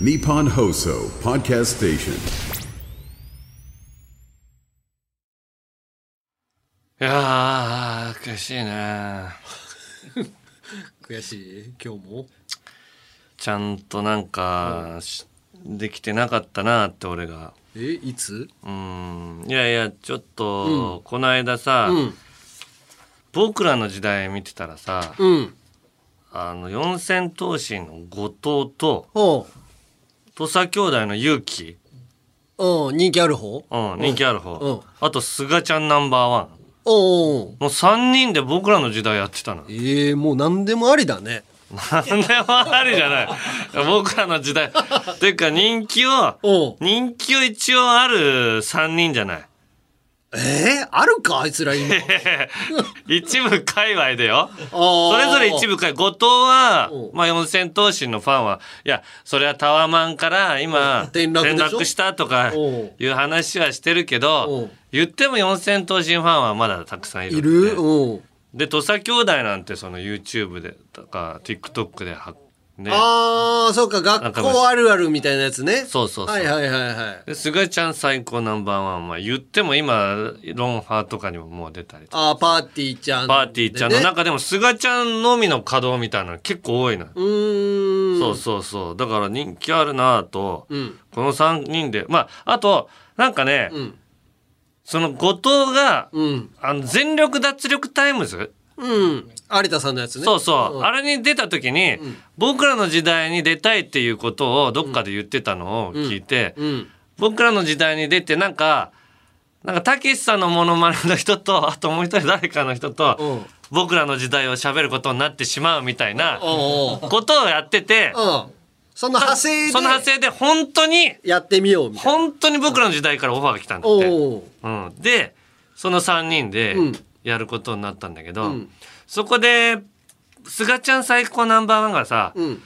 Nippon Hoso Podcast Station. いやー、悔しいね。悔しい？今日も？ちゃんとなんか、しできてなかったなって俺が。えいつ？うん。いやいや、ちょっと、この間さ、うん僕らの時代見てたらさ、うんあの、四千頭身の後藤と、おう土佐兄弟の勇気、おう人気ある方？うん、人気あるうん方。あと、菅ちゃんナンバーワン。おうおうもう3人で僕らの時代やってたの。ええもう何でもありだねなんでもありじゃない。僕らの時代。ていうか人気を、おう人気を一応ある3人じゃない。えー、あるかあいつら今。一部界隈でよ。そそれぞれ一部界。後藤はお、まあ四千頭身のファンは、いや、それはタワマンから今、転落でしたとかおいう話はしてるけおど、言っても四千頭身ファンはまだたくさんいるい。る？で、土佐兄弟なんてその YouTube でとか TikTok では、ね。ああそうか学校あるあるみたいなやつね。そうそうそう。はいはいはいはい。で菅ちゃん最高ナンバーワンは言っても今ロンハーとかにももう出たりあーパーティーちゃん、パーティーちゃん。のね中でも菅ちゃんのみの稼働みたいなの結構多いの、うーん。そうそうそう。だから人気あるなぁと、うん。この3人で。まああとなんかね、うん。その後藤が、うん。あの全力脱力タイムズ、うん。有田さんのやつね。そうそう、ん。あれに出た時に、僕らの時代に出たいっていうことをどっかで言ってたのを聞いて、うん。僕らの時代に出てなんかなんかたけしさんのモノマネの人と あともう一人誰かの人と、うん。僕らの時代を喋ることになってしまうみたいなことをやってて、うん。その派生でその派生で本当にやってみようみたいな。本当に僕らの時代からオファーが来たんだって。おうう。ん、でその3人でうんやることになったんだけど、うん。そこで菅ちゃん最高ナンバーワンがさ「うん。い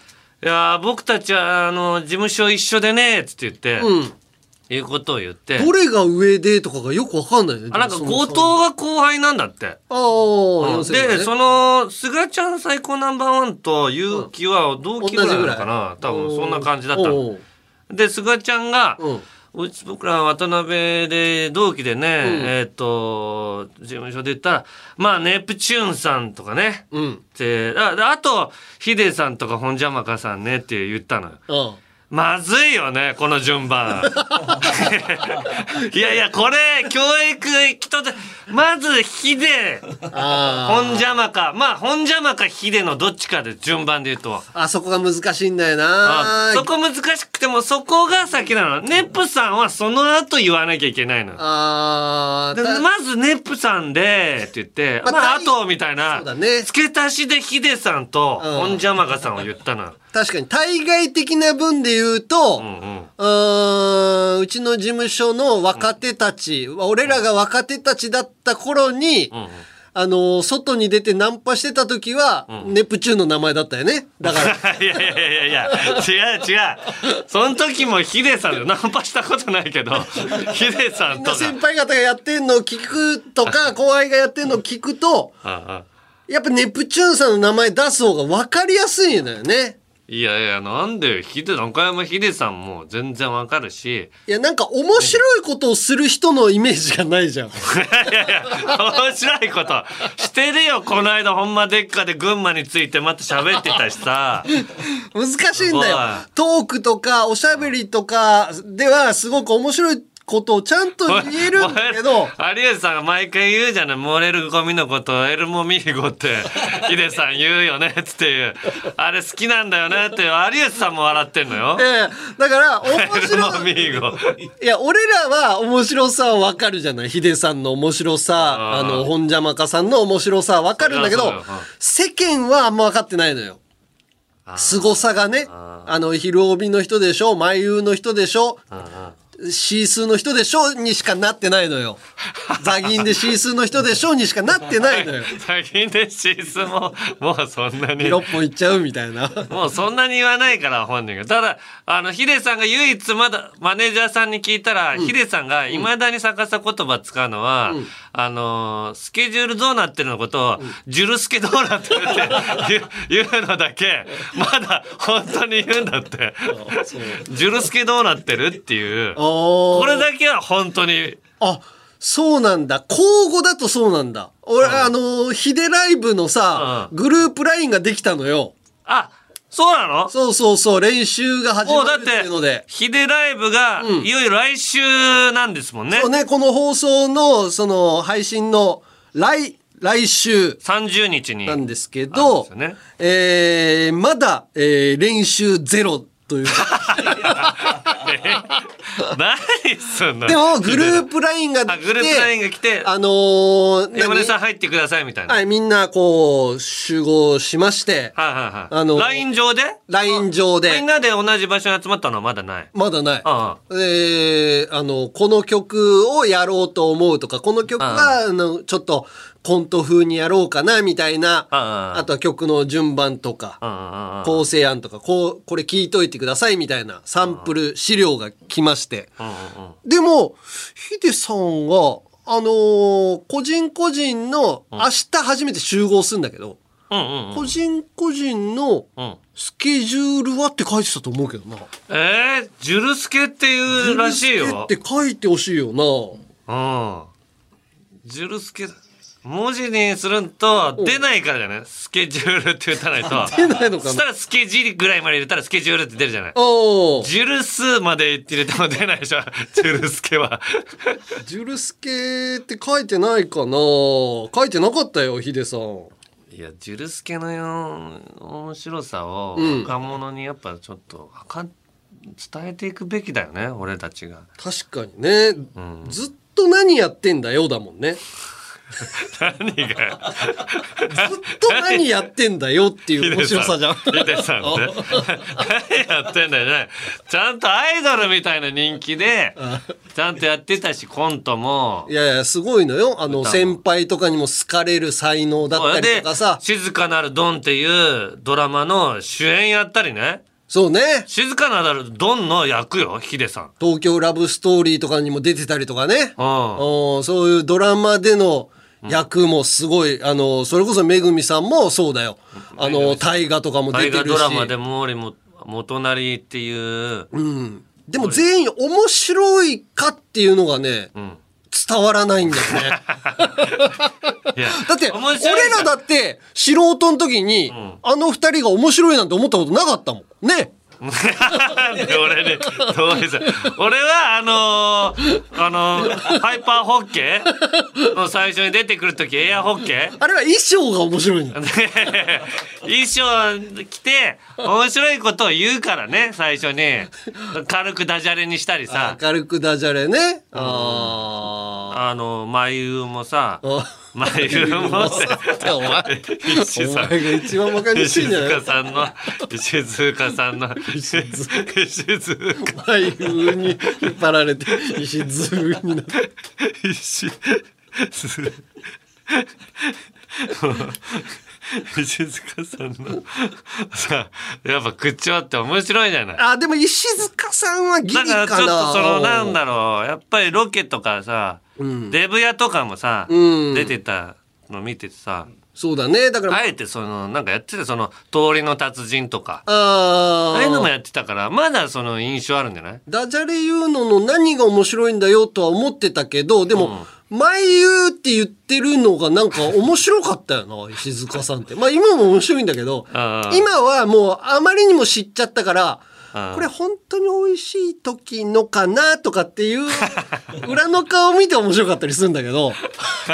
やー僕たちはあの事務所一緒でね」っつって言って、うん。いうことを言って。どれが上でとかがよくわかんないね。あなんか後藤が後輩なんだって。ああ、4000で、ね。その、菅ちゃん最高ナンバーワンと結城は同期ぐらいなのかな、多分そんな感じだったで、菅ちゃんが、うんうち僕ら渡辺で同期でね、えっ、と、事務所で言ったら、まあ、ネプチューンさんとかね、うん。って、ああと、ヒデさんとか本邪魔かさんねって言ったのよ。うんまずいよね、この順番。いやいや、これ、教育人で、まずヒデ、あ本邪魔か。まあ、本邪魔かヒデのどっちかで順番で言うと。あそこが難しいんだよなあそこ難しくても、そこが先なの。ネップさんはその後言わなきゃいけないの。であまずネップさんで、って言って、まあまあ、あ大と、みたいなね、付け足しでヒデさんと、うん本邪魔かさんを言ったの。確かに対外的な分で言うと、うんうん。うーんうちの事務所の若手たち、俺らが若手たちだった頃に、んうんあの外に出てナンパしてた時は、ネプチューンの名前だったよねだから いやいやいやいや、違う違う。その時もヒデさんでナンパしたことないけど、ヒデさんとか。先輩方がやってんのを聞くとか 後輩がやってんのを聞くとやっぱネプチューンさんの名前出す方が分かりやすいんだよね。いやいや、なんで、ヒデ、中山ヒデさんも全然わかるし、いやなんか面白いことをする人のイメージがないじゃん。いやいや、面白いことしてるよ、この間、ほんまでっかで群馬についてまた喋ってたしさ。難しいんだよす。トークとかおしゃべりとかではすごく面白いことをちゃんと言えるんだけど、有吉さんが毎回言うじゃない漏れるゴミのことをエルモミーゴってヒデさん言うよねっつっていう。あれ好きなんだよねって有吉さんも笑ってんのよ。ええだから面白い。いや、俺らは面白さはわかるじゃない？ヒデさんの面白さ、あの、本邪魔かさんの面白さはわかるんだけど世間はあんま分かってないのよ。凄さがね。あの、昼帯の人でしょ、眉優の人でしょ、シースーの人でしょにしかなってないのよ。ザギンでシースーの人でしょにしかなってないのよ。最近でシースももうそんなに6本いっちゃうみたいな。もうそんなに言わないから本人がただあのヒデさんが唯一まだマネージャーさんに聞いたら、ヒデさんがいまだに逆さ言葉使うのは、あのースケジュールどうなってるのことを、ジュルスケどうなってるって 言う言うのだけ、まだ本当に言うんだって。ジュルスケどうなってるっていう。ここれだけは本当に、あそうなんだ。交互だとそうなんだ。俺、あのヒデライブのさ、うグループラインができたのよ。あ、そうなの？そうそうそう練習が始まるっていうので。て、ヒデライブが、うん。いよいよ来週なんですもんね。そ。うねこの放送のその配信の来来週。30日に。なんですけど、ね。えーまだ、えー練習ゼロという 何すんのでもグループラインができてあグループラインが来て、あのー山根さん何入ってくださいみたいな。はい、みんなこう集合しましてはいはいはい。あの LINE 上で？LINE 上でみんなで同じ場所に集まったのはまだない？まだない。あえーあの、この曲をやろうと思うとか、この曲は、あの、ちょっとコント風にやろうかな、みたいな、あとは曲の順番とか。構成案とか、こう、これ聞いといてください、みたいなサンプル、資料が来まして。でも、ヒデさんが、あのー個人個人の、明日初めて集合するんだけど、うんうんうん。個人個人のうんスケジュールはって書いてたと思うけどな。えー、ジュルスケっていうらしいよ。って書いてほしいよな。うん。ジュルスケ、文字にすると出ないからじゃない？スケジュールって言ったないと。出ないのかな？そしたらスケジールぐらいまで入れたらスケジュールって出るじゃない？おージュルスまで入れても出ないでしょ？ジュルスケは。ジュルスケって書いてないかな書いてなかったよ、ヒデさん。いや、ジュルスケのよ面白さをうん若者にやっぱちょっとはか伝えていくべきだよね、俺たちが。確かにね、んずっと何やってんだよだもんね。何がよ。ずっと何やってんだよっていう面白さじゃん。ヒデさんって。何やってんだよね。ちゃんとアイドルみたいな人気で、ちゃんとやってたし、コントもい。やいや、すごいのよ。あの、先輩とかにも好かれる才能だったりでとかさ。静かなるドンっていうドラマの主演やったりね。そうね。静かなるドンの役よ、ヒデさん。東京ラブストーリーとかにも出てたりとかね。うん。うんそういうドラマでの役もすごい、あの、それこそめぐみさんもそうだよ。あの、大河とかも出大てるし。河ドラマで毛利も元成っていう、うん。でも全員面白いかっていうのがね、ん伝わらないんだよね。だって、俺らだって素人の時に、あの二人が面白いなんて思ったことなかったもん。ね。俺に同意する俺はあのーあのーハイパーホッケーの最初に出てくる時エアホッケー。あれは衣装が面白いんだ 衣装着て面白いことを言うからね最初に。軽くダジャレにしたりさ。明るくダジャレね。ああの眉もさーあ。眉もってお前、石さんお前が一番バカにして石んじゃない塚さんの。石塚さんの。石塚眉に引っ張られて石ずになって。石 石塚さんの。さやっぱ口調って面白いじゃない。あ、でも石塚さんはギリだかな。からちょっとそのなんだろう。やっぱりロケとかさ、デブ屋とかもさ、うん。出てたの見ててさそうだね。だから、あえてそのなんかやってたその通りの達人とか。あー。ああいうのもやってたからまだその印象あるんじゃない？ダジャレ言うのの何が面白いんだよとは思ってたけど、でも、前言うって言ってるのがなんか面白かったよな、石塚さんって。まあ今も面白いんだけど、今はもうあまりにも知っちゃったから、これ本当に美味しい時のかなとかっていう 裏の顔見て面白かったりするんだけど、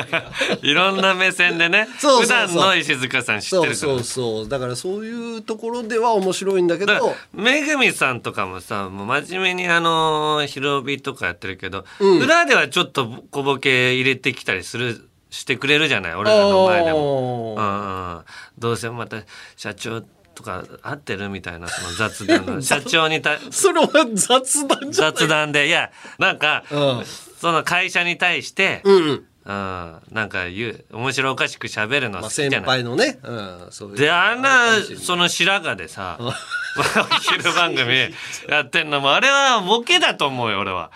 いろんな目線でね。そう普段の石塚さん知ってるから。そうそうそう。だからそういうところでは面白いんだけど、めぐみさんとかもさもう真面目にあのーひろびとかやってるけど、うん。裏ではちょっと小ボケ入れてきたりするしてくれるじゃない？俺らの前でも。どうせまた社長とか合ってるみたいなその雑談の 社長にたそれは雑談じゃ雑談で。いやなんか、うん。その会社に対して、うんうん。うん、なんか言う面白おかしく喋るのまあ、好きじゃない、先輩のね、うん、そういう。であんなその白髪でさ お昼番組やってんのもあれはボケだと思うよ俺は。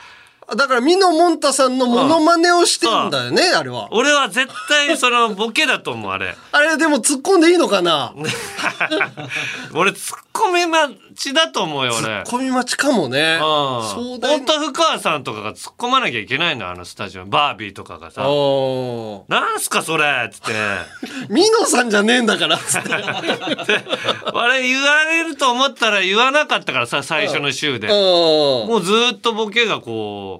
だから、ミノモンタさんのモノマネをしてるんだよね、あれは。俺は絶対そのボケだと思うあれ。あれ、でも突っ込んでいいのかな？俺ツッコミ待ちだと思うよ俺。突っ込み待ちかもね。うん。そうだ本当は深川さんとかが突っ込まなきゃいけないのあのスタジオ。バービーとかがさ。お「なんすかそれ」っつって。ミノさんじゃねえんだから、つって。あれ言われると思ったら言わなかったからさ最初の週で。うん。もうずーっとボケがこう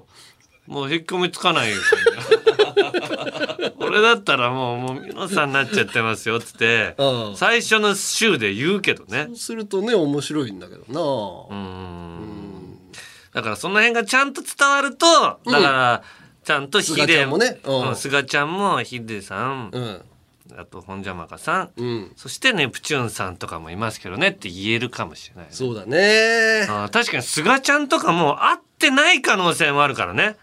もう引っ込みつかないよ。俺だったらもうもう皆さんになっちゃってますよっつって。うん。最初の週で言うけどね。そうするとね、面白いんだけどな。だからその辺がちゃんと伝わるとだからちゃんとヒデもね。うん。うん菅ちゃんもヒデさん。うん。あと本邪魔かさん。うん。そしてネプチューンさんとかもいますけどねって言えるかもしれないね。そうだね。あー確かに菅ちゃんとかも会ってない可能性もあるからね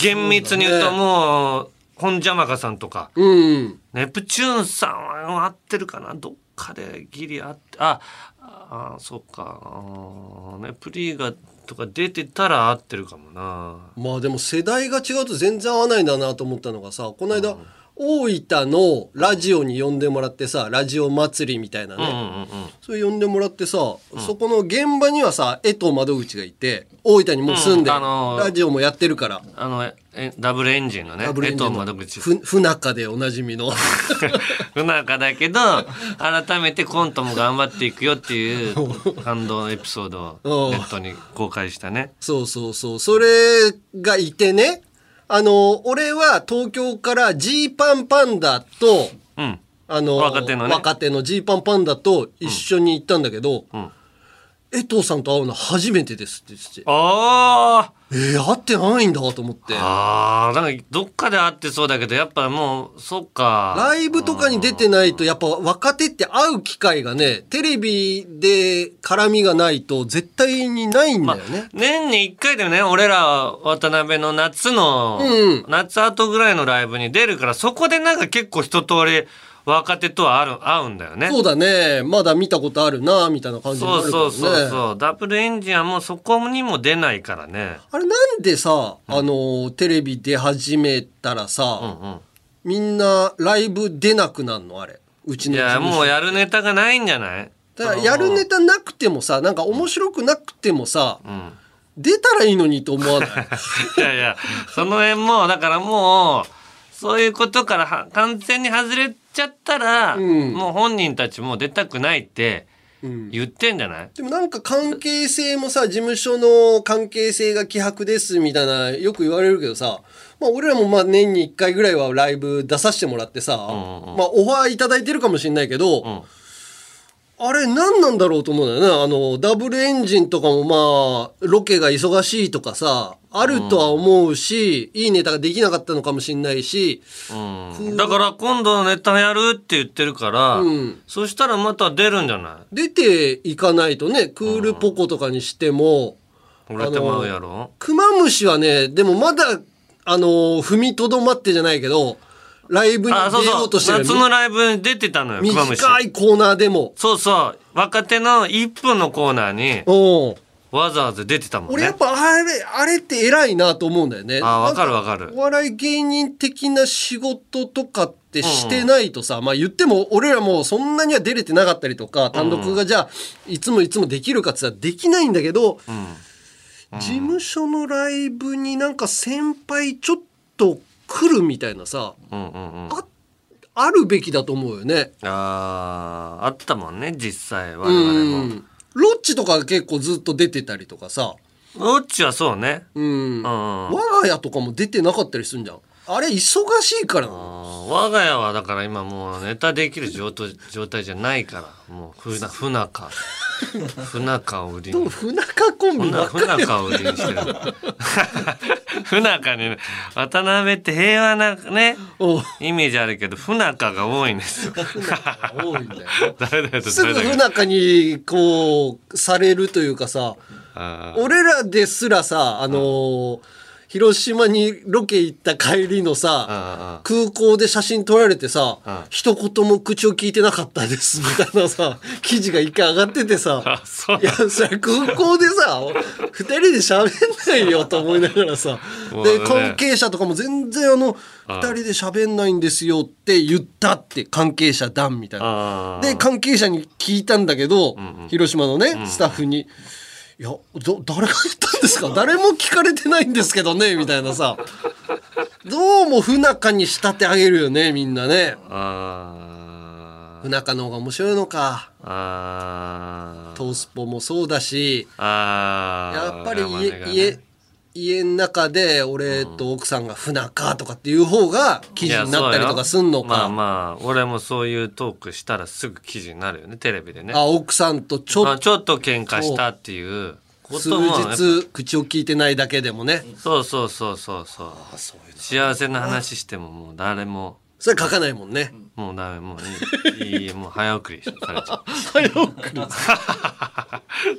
厳密に言うともう本邪魔かさんとか。うん。ネプチューンさんは会ってるかな？どっかでギリ会って。ああそうか。ネプリーガとか出てたら会ってるかもな。まあでも世代が違うと全然合わないんだなと思ったのがさこの間、大分のラジオに呼んでもらってさラジオ祭りみたいなね、うんうんうんそれ呼んでもらってさ、そこの現場にはさ江藤窓口がいて大分にもう住んで、うん。あのーラジオもやってるから。あのえダブルエンジンのね江藤窓口。ふ不仲でおなじみの。不仲だけど改めてコントも頑張っていくよっていう 感動のエピソードをネットに公開したね。そうそうそう。それがいてねあの俺は東京からジーパンパンダとうん。あの若手のね。若手のジーパンパンダと一緒に行ったんだけど、ん江藤さんと会うの初めてですって言ってて。あえー、会ってないんだと思って。ああなんかどっかで会ってそうだけどやっぱもうそっか。ライブとかに出てないとやっぱ若手って会う機会がねテレビで絡みがないと絶対にないんだよね、年に1回でね俺ら渡辺の夏の、うん。夏後ぐらいのライブに出るからそこでなんか結構一通り若手とはある合うんだよね。そうだね。まだ見たことあるなみたいな感じになそうるからね。そうそうそうダブルエンジンはもうそこにも出ないからね。あれなんでさ、あのテレビ出始めたらさ、うんうん。みんなライブ出なくなんの？あれ。うちいやの事務所。もうやるネタがないんじゃない？だからやるネタなくてもさなんか面白くなくてもさ、ん。出たらいいのにと思わない？いやいやその辺もだからもうそういうことからは完全に外れちゃったら、ん。もう本人たちも出たくないって言ってんじゃない、でもなんか関係性もさ事務所の関係性が希薄ですみたいなよく言われるけどさまあ俺らもまあ年に1回ぐらいはライブ出させてもらってさ、まあオファーいただいてるかもしれないけど、んあれ何なんだろうと思うんだよね。あのダブルエンジンとかもまあロケが忙しいとかさあるとは思うし、いいネタができなかったのかもしれないし、うん。だから今度ネタやるって言ってるから、うん。そしたらまた出るんじゃない？出ていかないとねクールポコとかにしても、売れてまうやろ？クマムシはねでもまだあの踏みとどまってじゃないけどライブに出ようとしてる夏のライブに出てたのよクマムシ。短いコーナーでも。そうそう。若手の1分のコーナーにう。んわざわざ出てたもんね。俺やっぱあれあれって偉いなと思うんだよね。あわかるわかる。お笑い芸人的な仕事とかってしてないとさ、まあ言っても俺らもそんなには出れてなかったりとか単独がじゃあいつもいつもできるかって言ったらできないんだけど、事務所のライブになんか先輩ちょっと来るみたいなさうんうんうん。ああるべきだと思うよね。あーあったもんね実際我う々も。んロッチとか結構ずっと出てたりとかさ、ロッチはそうね。うん、うん我が家とかも出てなかったりするんじゃん。あれ忙しいから我が家はだから今もうネタできる状態状態じゃないから。もうふな不仲不仲を売りに不仲コンビ不な不ばっかり。仲を売りにしてる。不仲に渡辺って平和なねおう。イメージあるけど不仲が多いんですよ。多いんだよね。誰だとすぐ誰だ不仲にこうされるというかさ俺らですらさあのー広島にロケ行った帰りのさ、空港で写真撮られてさ、一言も口を聞いてなかったですみたいなさ、記事が一回上がっててさ。いや、それ空港でさ、二人で喋んないよと思いながらさ、で、関係者とかも全然あの、二人で喋んないんですよって言ったって、関係者団みたいな。で、関係者に聞いたんだけど、広島のね、スタッフに、いや、ど、誰が言ったんですか？誰も聞かれてないんですけどね、みたいなさ。どうも不仲に仕立て上げるよね、みんなね。あ不仲の方が面白いのか。ーあートースポもそうだし、やっぱり家、家、家の中で俺と奥さんが不仲とかっていう方が記事になったりとかすんのまあか。まあ俺もそういうトークしたらすぐ記事になるよねテレビでねあ、奥さんとちょっあちょっと喧嘩したっていうこと数もやっぱ日口を聞いてないだけでもね。そうそうそうそうそう幸せな話してももう誰もそれ書かないもんね。もうダメもういいいいもう早送りされちゃう 早送り。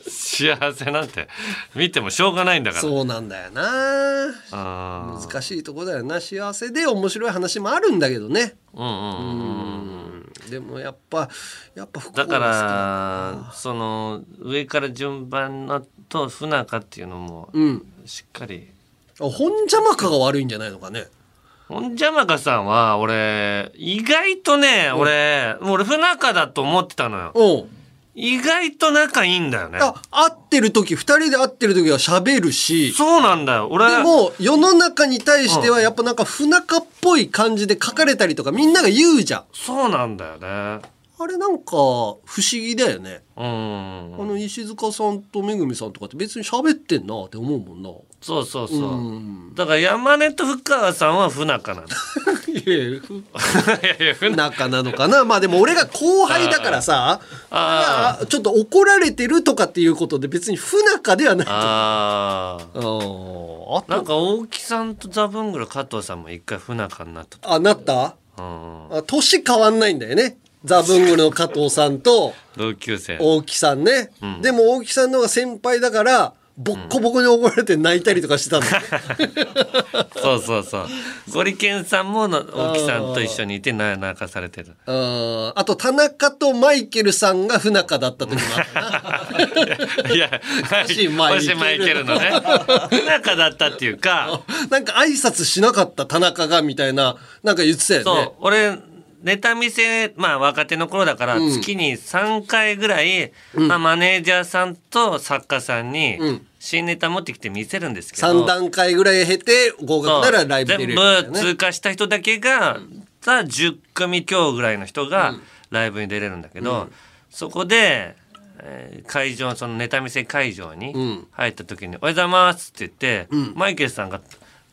幸せなんて見てもしょうがないんだからそうなんだよな。難しいとこだよな。幸せで面白い話もあるんだけどね。うんうんうんうんうん。でもやっぱ、やっぱだかがらその上から順番のと不仲っていうのも。しっかり本邪魔かが悪いんじゃないのかね。ほんじゃまかさんは俺意外とね俺もう俺不仲だと思ってたのようん。意外と仲いいんだよねあ、会ってる時、二人で会ってる時は喋るし、そうなんだよ俺でも世の中に対してはやっぱなんか不仲っぽい感じで書かれたりとかみんなが言うじゃん。そうなんだよねあれなんか不思議だよね。うんあの石塚さんとめぐみさんとかって別に喋ってんなって思うもんな。そうそうそう、うん。だから山根と深川さんは不仲なの いやいや、不仲仲なのかな？まあでも俺が後輩だからさ、ああちょっと怒られてるとかっていうことで別に不仲ではない。ああなんか大木さんとザブングル加藤さんも一回不仲になったと。あ、なった？うん。あ年変わんないんだよね。ザ・ブングルの加藤さんと。同級生大木さんね。でも大木さんの方が先輩だから、ボッコボコに怒られて泣いたりとかしてたの。そうそうそう。ゴリケンさんもの大木さんと一緒にいてな泣かされてる。うん。あと田中とマイケルさんが不仲だった時もあった。な。いや星マイケル。星マイケルのね。不仲だったっていうか。なんか挨拶しなかった田中がみたいな、なんか言ってたよそう。ね。俺ネタ見せまあ若手の頃だから月に3回ぐらい、まあ、マネージャーさんと作家さんにん。新ネタ持ってきて見せるんですけど、3段階ぐらい経て合格ならライブ出れるみたいなね。全部通過した人だけが、さあ10組強ぐらいの人がライブに出れるんだけど、そこで、えー会場そのネタ見せ会場にん。入った時に「おはようございます」って言って、マイケルさんが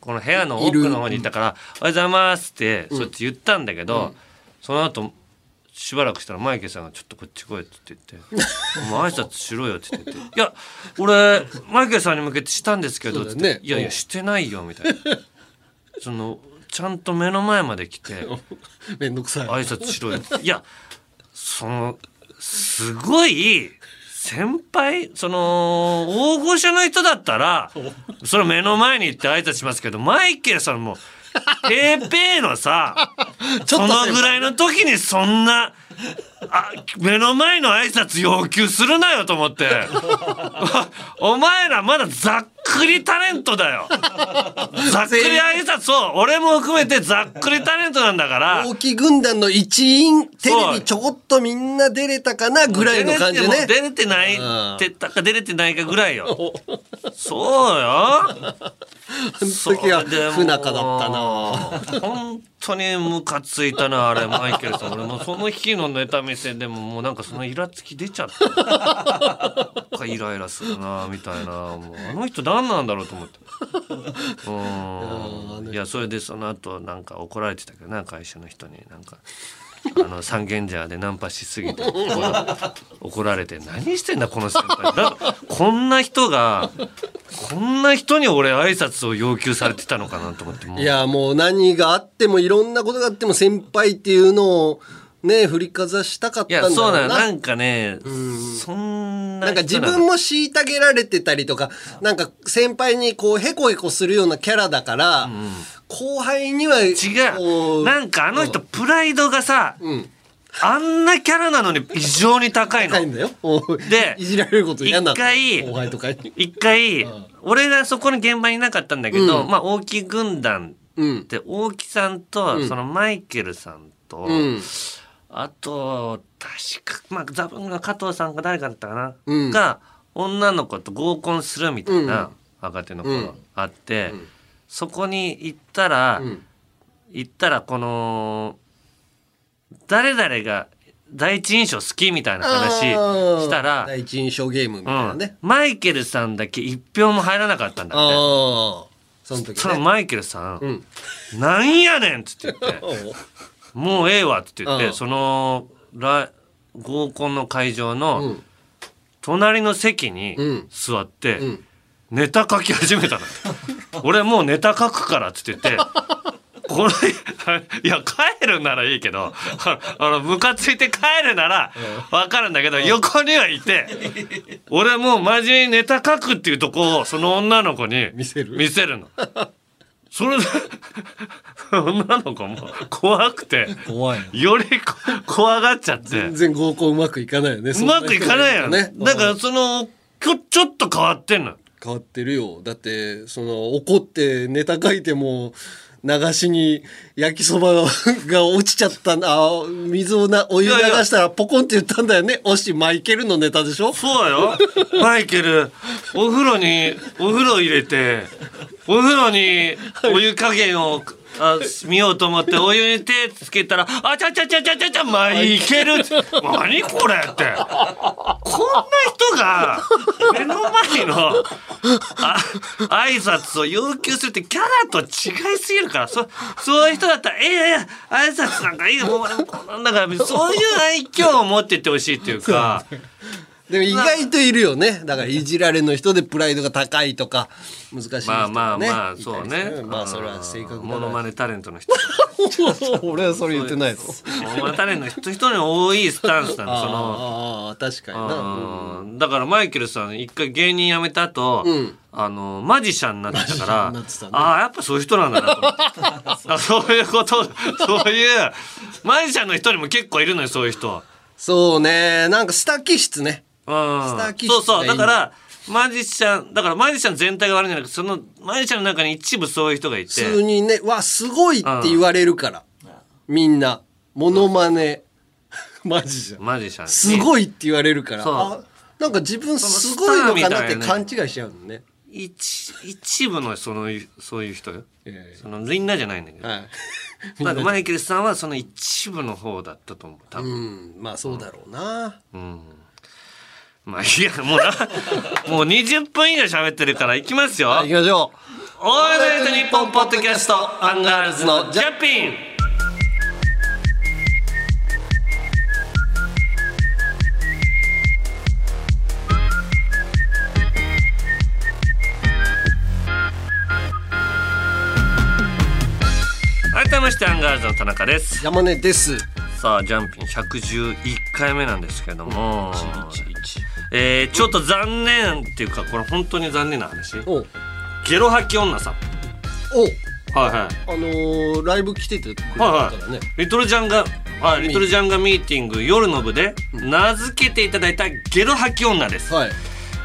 この部屋の奥の方にいたから「おはようございます」ってそっち言ったんだけど、その後しばらくしたらマイケルさんが「ちょっとこっち来い」って言って「お前挨拶しろよ」って言って「いや俺マイケルさんに向けてしたんですけど」って。いやいやしてないよ」みたいな。そのちゃんと目の前まで来て めんどくさい。挨拶しろよいやそのすごい先輩その大御所の人だったらそれ目の前に行って挨拶しますけどマイケルさんもペーペーのさ そのぐらいの時にそんなあ目の前の挨拶要求するなよと思って。お前らまだざっくりタレントだよ。ざっくり挨拶そう俺も含めてざっくりタレントなんだから。大木軍団の一員、テレビちょこっとみんな出れたかなぐらいの感じでね。出れてないうん。って言ったか出れてないかぐらいよ。そうよ。あの時は不仲だったな。本当にムカついたなあれマイケルさん。俺もうその日のネタ見せでももうなんかそのイラつき出ちゃったイライラするなみたいな。もうあの人何なんだろうと思って。うん。いやそれでその後なんか怒られてたけどな会社の人に。なんか。あの三軒茶屋でナンパしすぎて怒られて何してんだこの先輩。だこんな人がこんな人に俺挨拶を要求されてたのかなと思って。もう。いや、もう何があってもいろんなことがあっても先輩っていうのを、ね振りかざしたかったんだろうな。そうだよ。なんかねそんななんか自分もも虐げられてたりとか、なんか先輩にこうヘコヘコするようなキャラだから、後輩には違こうなんかあの人プライドがさ、ん。あんなキャラなのに異常に高いの。高いんだよ。でいじられること嫌なの。一回後輩とかに。一回、俺がそこの現場にいなかったんだけど、まあ大木軍団うん。で大木さんと、そのマイケルさんと、うん。あと確かまあザブンが加藤さんが誰かだったかな、うん。が女の子と合コンするみたいな、若手の頃、うん。あって、そこに行ったら、ん。行ったらこの誰々が第一印象好きみたいな話したら、第一印象ゲームみたいなうん。ね。マイケルさんだけ一票も入らなかったんだって。その時ね。そのマイケルさん、ん。なんやねんっつって言って。もうええわって言って、うんそのら合コンの会場のうん隣の席にうん座って、んネタ書き始めたの。俺もうネタ書くからって言って。これいや帰るならいいけどああのムカついて帰るなら分かるんだけど横にはいて俺もう真面目にネタ書くっていうとこをその女の子に見せる見せるの。それで女の子も怖くて怖いな。よりこ怖がっちゃって全然合コンうまくいかないよね。うまくいかないよねね。だからそのきょちょっと変わってんの。変わってるよだってその怒ってネタ書いても流しに焼きそばが落ちちゃったあ水をなお湯流したらポコンって言ったんだよねおしマイケルのネタでしょ？そうよ。マイケル、お風呂に、お風呂入れて、お風呂にお湯加減を、あ見ようと思ってお湯に手つけたら、あちゃちゃちゃちゃちゃちゃ、マイケルって、何これって。こんな人が、目の前の、あ、挨拶を要求するってキャラと違いすぎるから、そ、そういう人だったら、ええいや挨拶なんかいいよ、もう俺もこんなんだから、そういう愛嬌を持っててほしいっていうか、でも意外といるよね。だからいじられの人でプライドが高いとか難しい人まあがね。まあまあいたりそうすね。るまあそれは性格モノマネネタレントの人。俺はそれ言ってないぞ。モノマネタレントの人人に多いスタンスなの。そのああ確かにな。うん。だからマイケルさん一回芸人辞めた後、ん。あのマジシャンになってたからね。ああやっぱそういう人なんだなと。思ってあそういうことそういうマジシャンの人にも結構いるのよそういう人。そうね。なんかスタ気質ねー気質そうそう。だからマジシャンだからマジシャン全体が悪いんじゃなくてそのマジシャンの中に一部そういう人がいて。普通にねわすごいって言われるから。みんな。モノマネ。マジじゃん。マジシャン。にすごいって言われるから。あなんか自分すごいのかなって勘違いしちゃうのね。一一部のそのそういう人？よそのみんなじゃないんだけど、はい。だからマイケルさんはその一部の方だったと思う多う分、ん。まあそうだろうなまあいやもうなもう20分以上喋ってるから行きますよ。行きましょ「オールナイトニッポン」ポッドキャストアンガールズのジャンピン。改めましてアンガールズの田中です。う山根です。さあジャンピン111回目なんですけども、えー、ちょっと残念っていうかこれ本当に残念な話。おう。ゲロ吐き女さん。おう。はいはい。あのーライブ来ててくれたからねリトルジャンガはいリトルジャンガミーティング夜の部で名付けていただいたゲロ吐き女です、はい。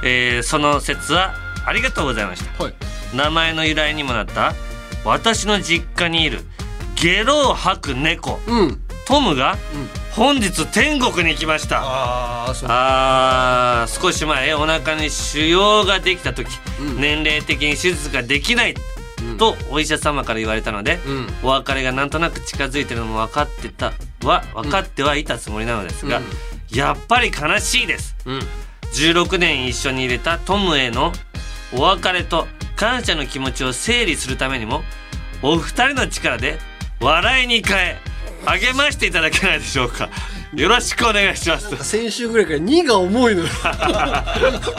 えーその説はありがとうございました。はい。名前の由来にもなった私の実家にいるゲロを吐く猫うん。トムが本日天国に行きました、ああ少し前お腹に腫瘍ができた時、年齢的に手術ができない、とお医者様から言われたので、うん。お別れがなんとなく近づいてるのも分かってたは分かってはいたつもりなのですが、やっぱり悲しいです。うん。16年一緒に入れたトムへのお別れと感謝の気持ちを整理するためにもお二人の力で笑いに変え励ましていただけないでしょうか。よろしくお願いします。先週ぐらいから2が重いのよ。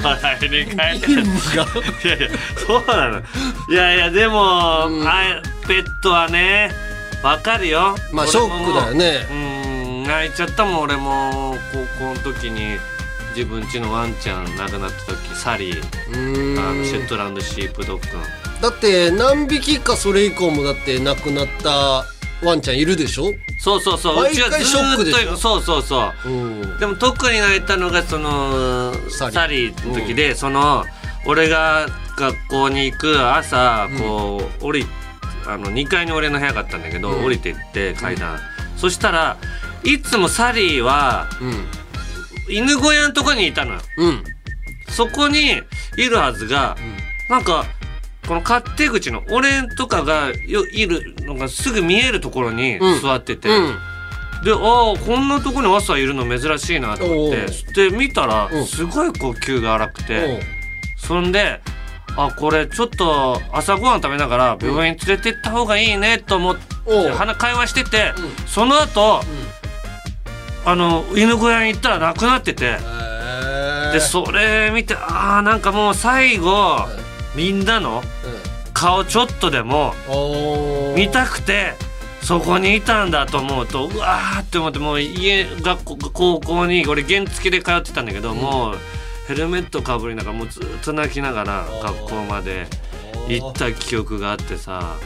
笑いに変えて任務がいやいやそうなの。いやいやでも、あペットはねわかるよ。まあショックだよね。うん泣いちゃったもん。俺も高校の時に自分家のワンちゃん亡くなった時サリー。あのシェットランドシープドッグだって何匹かそれ以降もだって亡くなったワンちゃんいるでしょ？そうそうそう。う毎ちはずっとそうそうそう。うん。でも特に泣いたのがそのササリーの時で、その俺が学校に行く朝こう、降りあの2階に俺の部屋があったんだけど、うん。降りてって階段、そしたらいつもサリーはうん。犬小屋のとこにいたのよ。うん。そこにいるはずが、なんかこの勝手口の俺とかがよいるのがすぐ見えるところにうん。座ってて、うん。でああこんなとこに朝いるの珍しいなと思って。で見たらうん。すごい呼吸が荒くて。そんであこれちょっと朝ごはん食べながら病院連れてった方がいいねと思って話会話しててうん。その後あの犬小屋に行ったら亡くなってて。でそれ見てあーなんかもう最後みんなの顔ちょっとでも見たくてそこにいたんだと思うとうわーって思ってもう家学校高校に俺原付で通ってたんだけど、もうヘルメットかぶりながらもうずっと泣きながら学校まで行った記憶があってさ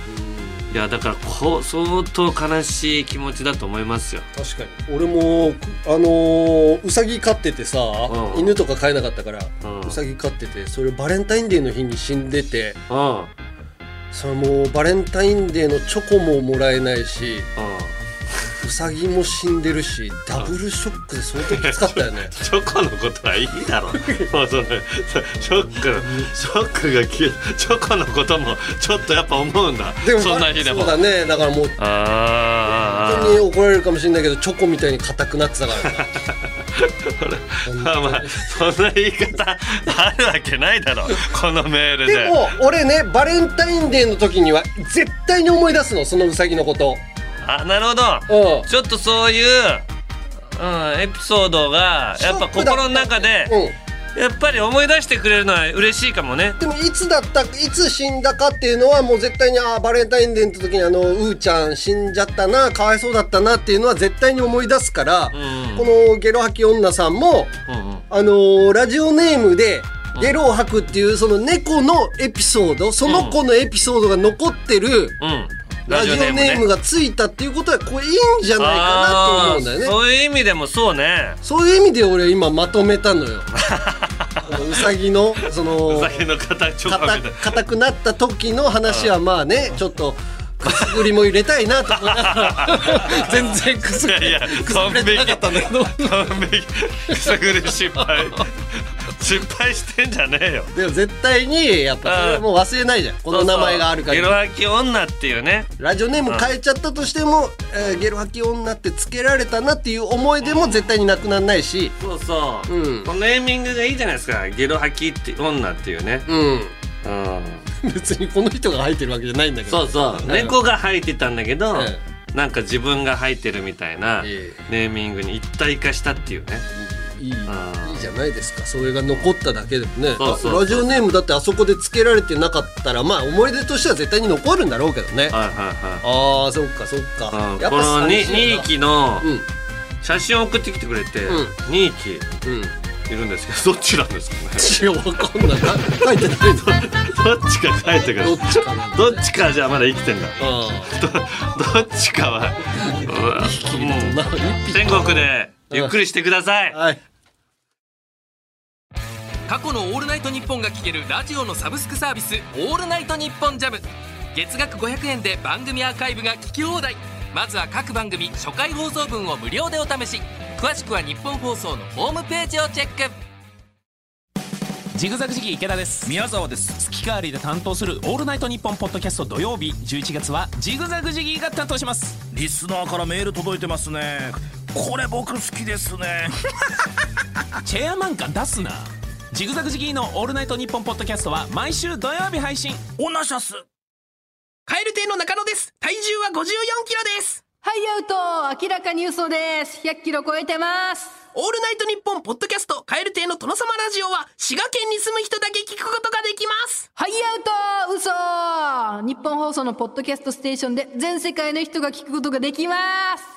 いやだからこう相当悲しい気持ちだと思いますよ。確かに。俺もあのーうさぎ飼っててさ、うん。犬とか飼えなかったから、うん。うさぎ飼っててそれバレンタインデーの日に死んでてうん。うんそれもうバレンタインデーのチョコももらえないしうさぎも死んでるしダブルショックで相当きつかったよね。チョコのことはいいだろもうそのショックショックが消えチョコのこともちょっとやっぱ思うんだ。でもそんな日でも。そうだね。だからもうあ本当に怒られるかもしれないけどチョコみたいに硬くなってたから まあまあそんな言い方あるわけないだろこのメールで。でも俺ねバレンタインデーの時には絶対に思い出すのそのうさぎのことあなるほど。う。んちょっとそういう、うん、エピソードがやっぱ心の中でうん。やっぱり思い出してくれるのは嬉しいかもね。でもいつだったいつ死んだかっていうのはもう絶対にあーバレンタインデーの時にあのうーちゃん死んじゃったなかわいそうだったなっていうのは絶対に思い出すから、ん。このゲロ吐き女さんもうんうん。あのーラジオネームでゲロを吐くっていうその猫のエピソードその子のエピソードが残ってるうんラジオネームがついたっていうことはこれいいんじゃないかなと思うんだよね。そういう意味でもそうね。そういう意味で俺今まとめたのよ。うさぎのそのうさぎの硬硬くなった時の話はまあねちょっとくすぐりも入れたいなと。思いながら全然くすぐりくすぐれてなかったんだけど。くさぐり失敗失敗してんじゃねえよ。でも絶対にやっぱそれはもう忘れないじゃん。この名前があるからゲロ吐き女っていうね。ラジオネーム変えちゃったとしても、えーゲロ吐き女ってつけられたなっていう思い出も絶対になくならないし。そうそう、うん。このネーミングがいいじゃないですか。ゲロ吐きって女っていうね。うん。うん。別にこの人が入ってるわけじゃないんだけど。そうそう。猫が吐いてたんだけど、えなんか自分が吐いてるみたいなえ。ネーミングに一体化したっていうねいいいいんじゃないですか。それが残っただけでもね。ラジオネームだってあそこでつけられてなかったらまあ思い出としては絶対に残るんだろうけどね。はいはいはい。ああそっかそっか、うん。やっぱこのに2寂しいよな匹のうん。写真を送ってきてくれて、うん。2匹うん。いるんですけどどっちなんですかね？わかんない。か書いてないの。どっちか書いてくれ。どっちかなどっちかじゃあまだ生きてんだ。あ どどっちかは。天国でゆっくりしてください。はい過去の「オールナイトニッポン」が聴けるラジオのサブスクサービス「オールナイトニッポンジャム。月額500円で番組アーカイブが聞き放題。まずは各番組初回放送分を無料でお試し。詳しくは日本放送のホームページをチェック。ジグザグジギー池田です。宮沢です。月替わりで担当する「オールナイトニッポン」ポッドキャスト土曜日11月はジグザグジギーが担当します。リスナーからメール届いてますね。これ僕好きですね。チェアマン感出すなジグザグジギーの「オールナイトニッポン」ポッドキャストは毎週土曜日配信。オナシャス。カエル亭の中野です。体重は5 4キロです。はいアウト。明らかに嘘です。100キロ超えてます。オールナイトニッポンポッドキャストカエル亭の殿様ラジオは滋賀県に住む人だけ聞くことができます。ハイアウト。嘘。ニッポン放送のポッドキャストステーションで全世界の人が聞くことができます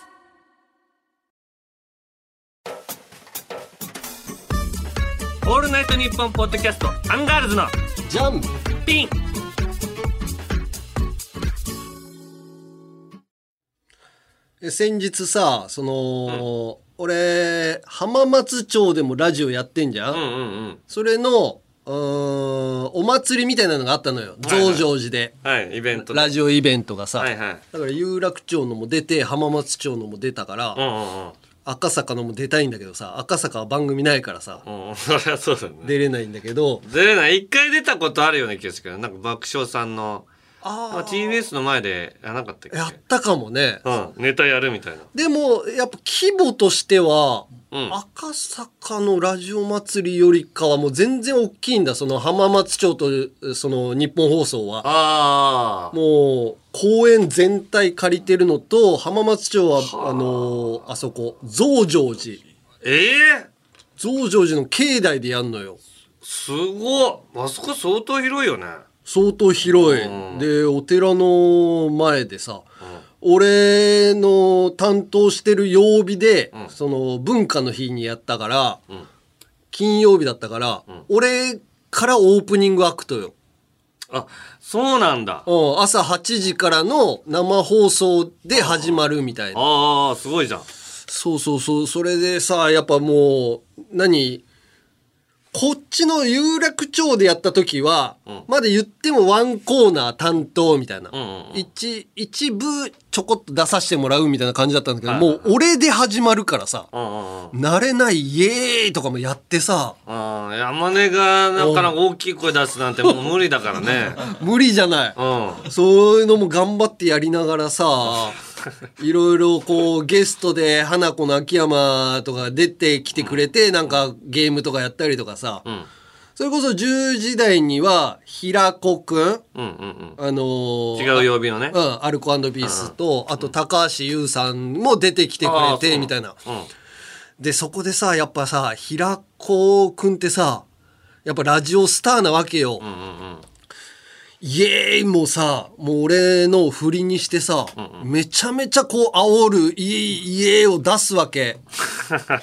オールナイトニッポン」ポッドキャストアンガールズのじゃんピン。え先日さその、俺浜松町でもラジオやってんじゃん、うんうんうん。それのお祭りみたいなのがあったのよ。はいはい。増上寺で、はいイベントで。ラジオイベントがさ、はいはい。だから有楽町のも出て浜松町のも出たから、うんうんうん赤坂のも出たいんだけどさ赤坂は番組ないからさ、うん。そうだね。出れないんだけど。出れない。一回出たことあるような気がするけどなんか爆笑さんのあ TBS の前でやらなかったっけ？やったかもね、うん。ネタやるみたいな。でもやっぱ規模としては、うん。赤坂のラジオ祭りよりかはもう全然大きいんだ。その浜松町とその日本放送は。ああもう公園全体借りてるのと浜松町はあ。のーあそこ増上寺。ええ増上寺の境内でやんのよ。すごっ。あそこ相当広いよね相当広い、うん。でお寺の前でさ、俺の担当してる曜日で、その文化の日にやったから、金曜日だったから、俺からオープニングアクトよ、あそうなんだ。うん、朝8時からの生放送で始まるみたいな。ああすごいじゃん。そうそうそう。それでさやっぱもう何こっちの有楽町でやった時は、まだ言ってもワンコーナー担当みたいな、一一部ちょこっと出させてもらうみたいな感じだったんだけど、もう俺で始まるからさ、慣れないイエーイとかもやってさ。ああ山根がなかなか大きい声出すなんてもう無理だからね。無理じゃない、うん。そういうのも頑張ってやりながらさ いろいろこうゲストで花子の秋山とか出てきてくれてなんかゲームとかやったりとかさ、ん。それこそ10時台には平子くん。うんうんあのー違う曜日のね。うん、アルコピースと、あと高橋優さんも出てきてくれてみたいな。うん。でそこでさやっぱさ平子くんってさやっぱラジオスターなわけよ。うんうんうんイエーイもさもう俺の振りにしてさ、めちゃめちゃこう煽るイエイイを出すわけ。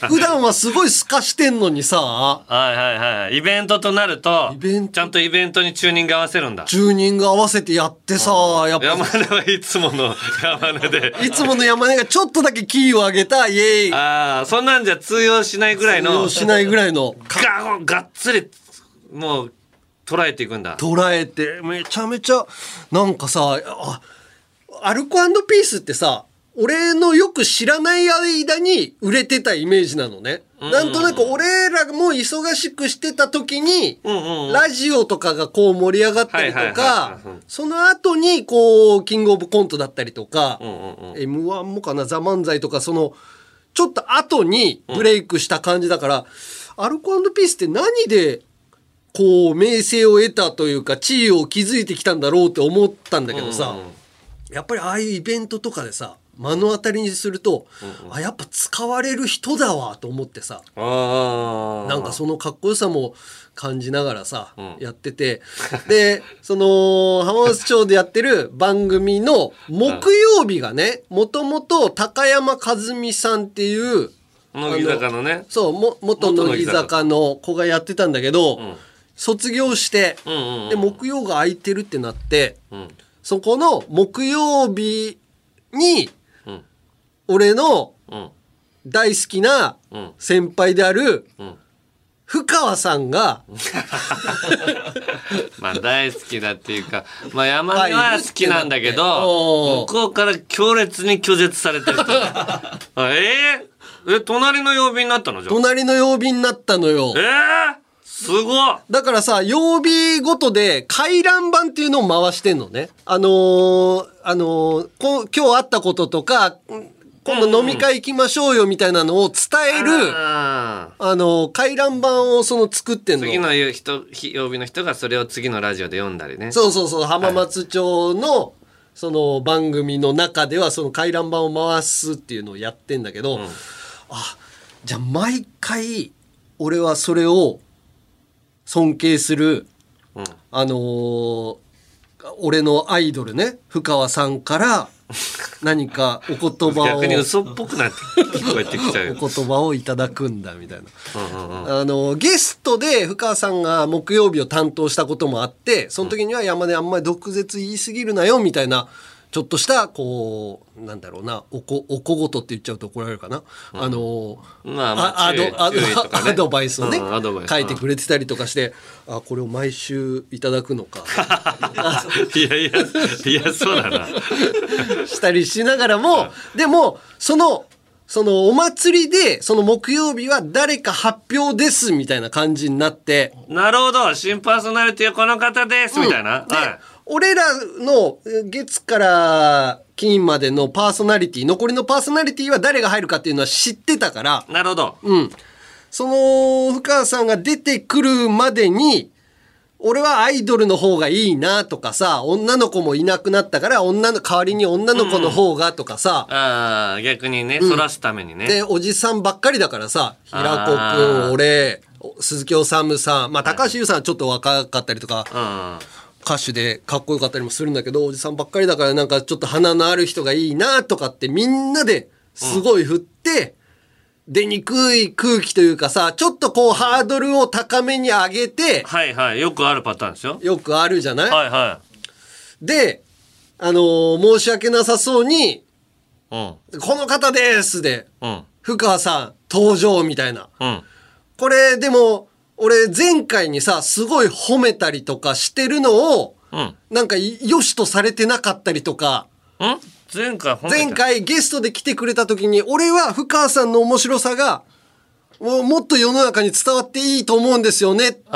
普段はすごい透かしてんのにさ。はいはいはいイベントとなるとイベント。ちゃんとイベントにチューニング合わせるんだ。チューニング合わせてやってさやっぱ。山根はいつもの山根で。いつもの山根がちょっとだけキーを上げたイエーイ。ああそんなんじゃ通用しないぐらいの。通用しないぐらいの。ガがっつりもう捉えていくんだ。捉えてめちゃめちゃなんかさあアルコピースってさ俺のよく知らない間に売れてたイメージなのね。なんとなく俺らも忙しくしてた時に、んうんうん。ラジオとかがこう盛り上がったりとかその後にこう、キングオブコントだったりとか、うんうんうん。M1 もかな、ザ・漫才とか、その、ちょっと後にブレイクした感じだから、アルコピースって何で、こう、名声を得たというか、地位を築いてきたんだろうって思ったんだけどさ、うんうん。やっぱりああいうイベントとかでさ、目の当たりにすると、あ、やっぱ使われる人だわと思ってさ、ああなんかそのかっこよさも感じながらさ、やってて。でその浜松町でやってる番組の木曜日がねもともと高山和美さんっていう乃木坂のね。そうも元乃木坂の子がやってたんだけど、卒業して、で木曜が空いてるってなって、ん。そこの木曜日に、ん。俺のうん。大好きなうん。先輩である、ん。深川さんが、まあ大好きだっていうかまあ山根は好きなんだけおどー向こうから強烈に拒絶されてる えー、え隣の曜日になったのじゃあ？隣の曜日になったのよ。え。ー、すごっ。だからさ、曜日ごとで回覧板っていうのを回してんのね。あのーあのーこ今日あったこととか、うん今度飲み会行きましょうよみたいなのを伝える、ああのー回覧板をその作ってんの。ー次の人日曜日の人がそれを次のラジオで読んだりね。そうそうそう、浜松町の、その番組の中ではその回覧板を回すっていうのをやってんだけど、あ、じゃあ毎回俺はそれを尊敬する、うん。あのー俺のアイドルね、深川さんから何かお言葉を 逆に嘘っぽくなって聞こえてきちゃうよ。お言葉をいただくんだみたいな、あのゲストで深川さんが木曜日を担当したこともあってその時には山根あんまり毒舌言い過ぎるなよみたいなちょっとしたこうなんだろうなおこお小言って言っちゃうと怒られるかな、あのまあまああアドね。アドバイスをね、うん書いてくれてたりとかしてあこれを毎週いただくのか。いやいやいやそうだな。したりしながらも、でも、その、そのお祭りで、その木曜日は誰か発表ですみたいな感じになって、なるほど。新パーソナリティはこの方ですみたいな、で、はい俺らのえー月から金までのパーソナリティ、残りのパーソナリティは誰が入るかっていうのは知ってたから、なるほど、うん。その、深川さんが出てくるまでに、俺はアイドルの方がいいなとかさ、女の子もいなくなったから、女の、代わりに女の子の方がとかさ、ああ逆にねそらすためにね、で、おじさんばっかりだからさ、平子くん、俺、鈴木治さん、まあ、高橋優さんはちょっと若かったりとか、うん歌手でかっこよかったりもするんだけど、おじさんばっかりだからなんかちょっと鼻のある人がいいなとかってみんなですごい振って、出にくい空気というかさ、ちょっとこうハードルを高めに上げて、はいはい。よくあるパターンですよ。よくあるじゃない、はいはで、あのー申し訳なさそうに、いうん。この方ですで、うん。深川さん登場みたいな。うん。これでも俺前回にさすごい褒めたりとかしてるのをうん。なんか良しとされてなかったりとかうん？前回褒めた。前回ゲストで来てくれた時に俺は深川さんの面白さがもうもっと世の中に伝わっていいと思うんですよねっていうのを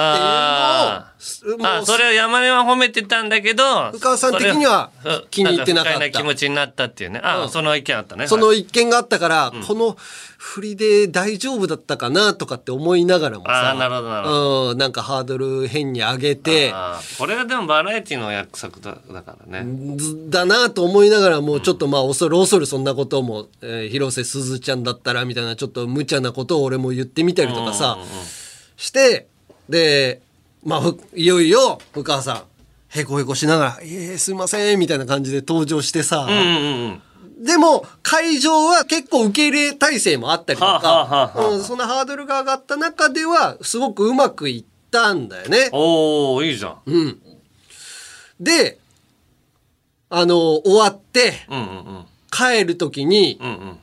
あそれを山根は褒めてたんだけど深川さん的には気に入ってなかった。ん不快気持ちになったっていうね。あ、うん。その意見あったね。そのはい一件があったから、この振りで大丈夫だったかなとかって思いながらもさあーなるほどなるほうん、なんかハードル変に上げてこれがでもバラエティの約束だだからね、ずだなと思いながらもうちょっとまあ恐る恐るそんなことも、えー広瀬すずちゃんだったらみたいなちょっと無茶なことを俺も言ってみたりとかさ、してでまあふいよいよ深川さんへこへこしながら「えー、すいません」みたいな感じで登場してさ、うんうんうんでも会場は結構受け入れ体制もあったりとはあはあはあか、はあ。うんそのハードルが上がった中ではすごくうまくいったんだよね。おおいいじゃん。うん、であの終わってうんうんうん。帰る時に、うんうん。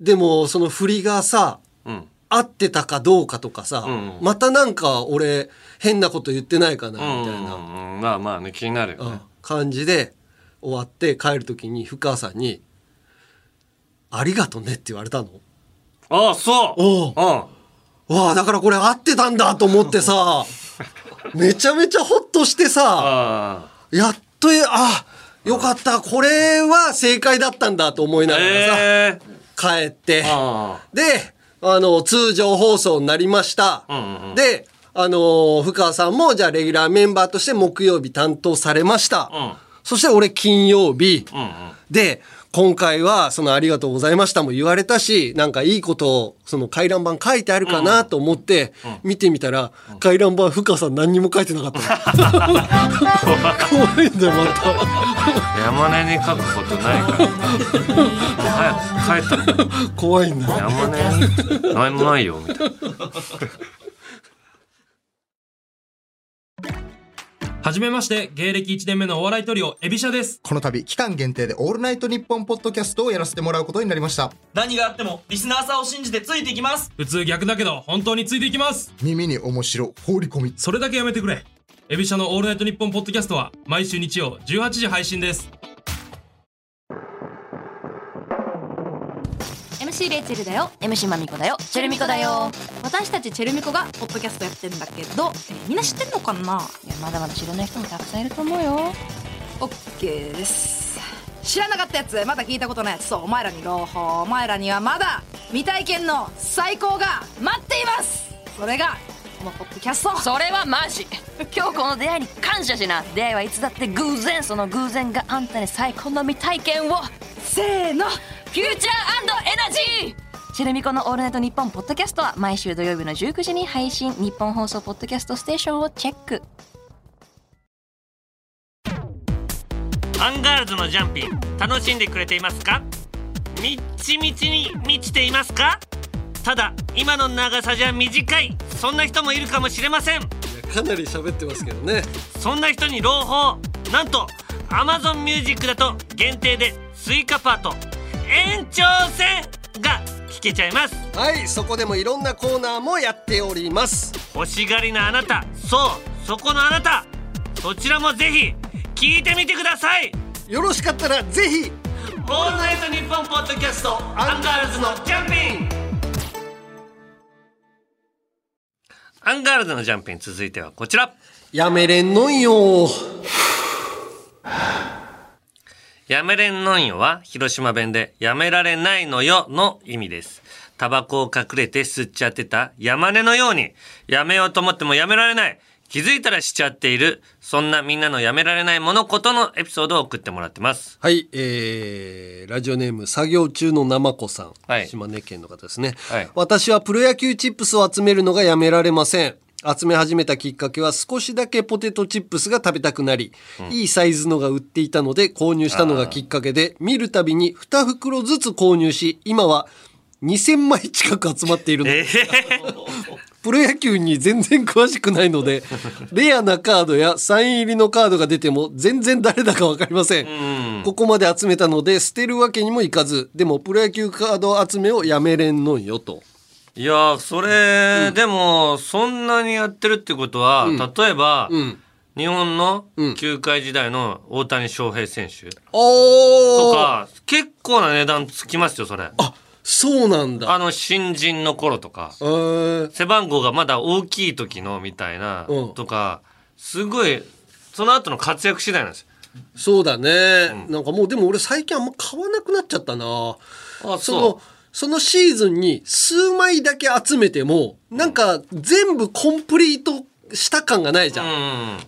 でもその振りがさうん合ってたかどうかとかさ、うん。うんまたなんか俺変なこと言ってないかなみうんたいな、うんうんまあまあね気になるようん。ね、感じで終わって帰る時に深川さんに「ありがとね」って言われたの。ああそう。おう。うん。わあだからこれ合ってたんだと思ってさ めちゃめちゃホッとしてさあやっとえあよかった。これは正解だったんだと思いあながらさ、ええ帰って。あであの通常放送になりました、であの深川さんもじゃあレギュラーメンバーとして木曜日担当されました、うん。そして俺金曜日、うんうん。で今回はそのありがとうございましたも言われたしなんかいいことをその回覧板書いてあるかなと思って見てみたら回覧板深川さん何にも書いてなかった。の怖いんだよまた。山根に書くことないから。早く帰ったら怖いんだ。よ山根に。何もないよみたいなはじめまして、芸歴1年目のお笑いトリオ、エビシャです。この度期間限定でオールナイトニッポンポッドキャストをやらせてもらうことになりました何があってもリスナーさんを信じてついていきます普通逆だけど、本当についていきます。耳に面白放り込みそれだけやめてくれ。エビシャのオールナイトニッポンポッドキャストは、毎週日曜18時配信です。MC レイチェルだよ。MC マミコだよ。チェルミコだよ。私たちチェルミコがポッドキャストやってんだけど、えーみんな知ってんのかな？いやまだまだ知らない人もたくさんいると思うよ。オッケーです。知らなかったやつまだ聞いたことないやつ。そうお前らに朗報。お前らにはまだ未体験の最高が待っています。それがこのポッドキャスト。それはマジ。今日この出会いに感謝しな。出会いはいつだって偶然。その偶然があんたに最高の未体験を。せーのフューチャーエナジーチェルミコのオールナイトニッポンポッドキャストは毎週土曜日の19時に配信ニッポン放送ポッドキャストステーションをチェック。アンガールズのジャンピン楽しんでくれていますか？みっちみちに満ちていますか？ただ今の長さじゃ短い。そんな人もいるかもしれません。かなり喋ってますけどね。そんな人に朗報。なんと Amazon Music だと限定でスイカパート延長戦が聞けちゃいます。はいそこでもいろんなコーナーもやっております。欲しがりなあなたそうそこのあなた。そちらもぜひ聞いてみてください。よろしかったらぜひオールナイトニッポンポッドキャストアンガールズのジャンピン。アンガールズのジャンピン続いてはこちら。やめれんのんよやめれんのんよは広島弁でやめられないのよの意味です。タバコを隠れて吸っちゃってた山根のようにやめようと思ってもやめられない。気づいたらしちゃっている。そんなみんなのやめられないものことのエピソードを送ってもらってます。はい、えー、ラジオネーム作業中の生子さん、はい島根県の方ですね、はい私はプロ野球チップスを集めるのがやめられません集め始めたきっかけは少しだけポテトチップスが食べたくなり、いいサイズのが売っていたので購入したのがきっかけで見るたびに2袋ずつ購入し今は2000枚近く集まっているのえ プロ野球に全然詳しくないので レアなカードやサイン入りのカードが出ても全然誰だか分かりません。ここまで集めたので捨てるわけにもいかずでもプロ野球カード集めをやめれんのんよといやーそれ、でもそんなにやってるってことは、例えば、うん。日本の球界時代の大谷翔平選手とか結構な値段つきますよそれ。あそうなんだ。あの新人の頃とか。えー。背番号がまだ大きい時のみたいな、うん。とかすごいその後の活躍次第なんです。そうだね、なんかもうでも俺最近あんま買わなくなっちゃったな。あそのそのシーズンに数枚だけ集めてもなんか全部コンプリートした感がないじゃん、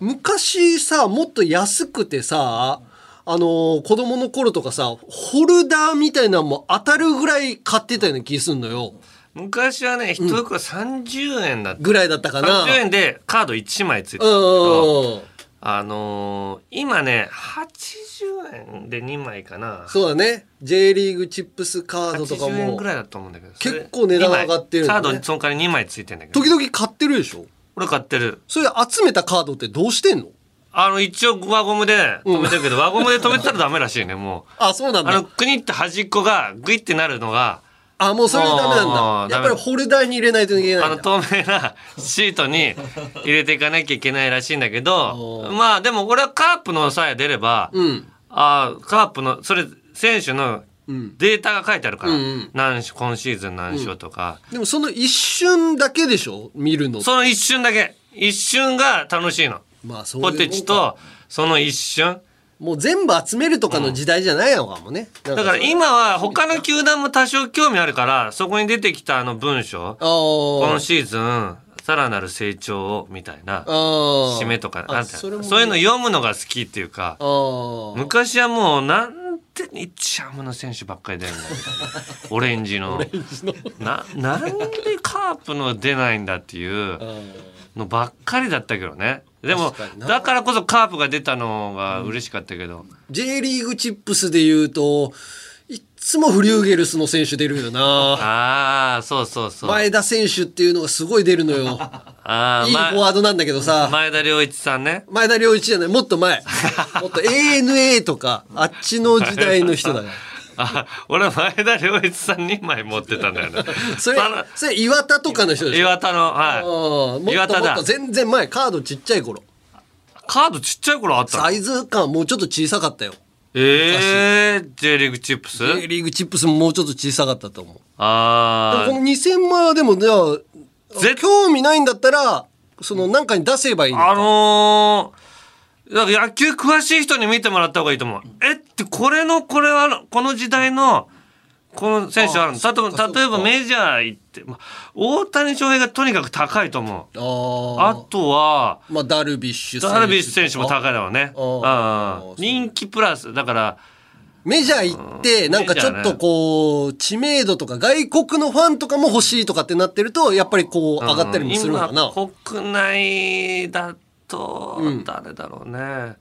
うん。昔さもっと安くてさあの子供の頃とかさホルダーみたいなのも当たるぐらい買ってたような気すんのよ。昔はね一袋30円だった、ぐらいだったかな。30円でカード1枚ついてたんうだけど、んうんうんあのー今ね80円で2枚かな。そうだね。J リーグチップスカードとか80円もぐらいだと思うんだけど結構値段上がってるね。カードにその代わり2枚ついてんだけど。時々買ってるでしょ？俺買ってる。それ集めたカードってどうしてんの？あの一応輪ゴムで止めてるけど、輪ゴムで止めてたらダメらしいねもう。あそうなんだ。あのクニって端っこがグイってなるのがあもうそれダメなんだ。やっぱりホルダーに入れないといけないんの透明なシートに 入れていかなきゃいけないらしいんだけどまあでも俺はカープのさえ出れば、うん。あーカープのそれ選手のうん。データが書いてあるから、うんうん。何勝今シーズン何勝とか、でもその一瞬だけでしょ？見るの。その一瞬だけ。一瞬が楽しいの。まあそういうもんか。ポテチとその一瞬もう全部集めるとかの時代じゃないのかもね、だから今は他の球団も多少興味あるからそこに出てきたあの文章こ今シーズンさらなる成長をみたいな締締めとかあなんてそれもそういうの読むのが好きっていうかあ昔はもうなんでニッチャムの選手ばっかり出るんだオレンジの。ななんでカープの出ないんだっていうのばっかりだったけどねでもだからこそカープが出たのが嬉しかったけど、J リーグチップスで言うといっつもフリューゲルスの選手出るよな。ああそうそうそう。前田選手っていうのがすごい出るのよ。あーいいフォワードなんだけどさ。前田良一さんね。前田良一じゃない。もっと前。もっと ANA とかあっちの時代の人だから あ俺前田良一さん2枚持ってたんだよね それそれ岩田とかの人でしょ？岩田のはうんもっと岩田だ。全然前カードちっちゃい頃。カードちっちゃい頃あったの？サイズ感もうちょっと小さかったよ。ええ J リーグチップス？J リーグチップスももうちょっと小さかったと思う。あでもこの2000万はでもじゃあ興味ないんだったらそのなんかに出せばいいのあのー、だから野球詳しい人に見てもらった方がいいと思う。えってこれのこれはこの時代のこの選手あるの？例えば例えばメジャー行って、まあ、大谷翔平がとにかく高いと思う。ああとはまあダルビッシュダルビッシュ選手も高いだろうね。人気プラスだからメジャー行ってなんかちょっとこう知名度とか外国のファンとかも欲しいとかってなってるとやっぱりこう上がったりもするのかな、今国内だと誰だろうね、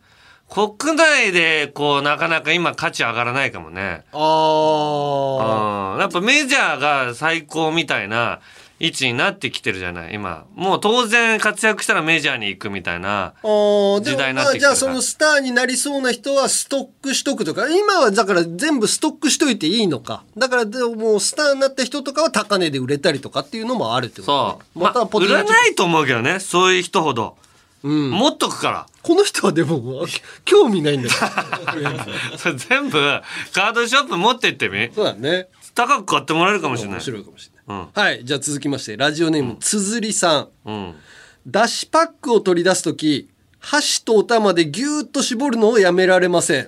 国内でこうなかなか今価値上がらないかもね。あうん。やっぱメジャーが最高みたいな位置になってきてるじゃない今。もう当然活躍したらメジャーに行くみたいな。時代になってきてるからそのスターになりそうな人はストックしとくとか今はだから全部ストックしといていいのかだからでもスターになった人とかは高値で売れたりとかっていうのもあるってことそう。ねまたポテト売らないと思うけどね。そういう人ほど。持っとくから。この人はでも興味ないんだよ。それ全部カードショップ持ってってみ。そうだね。高く買ってもらえるかもしれない。面白いかもしれない、はいじゃあ続きましてラジオネームつづりさん。うん。だしパックを取り出す時箸とお玉でギューッと絞るのをやめられません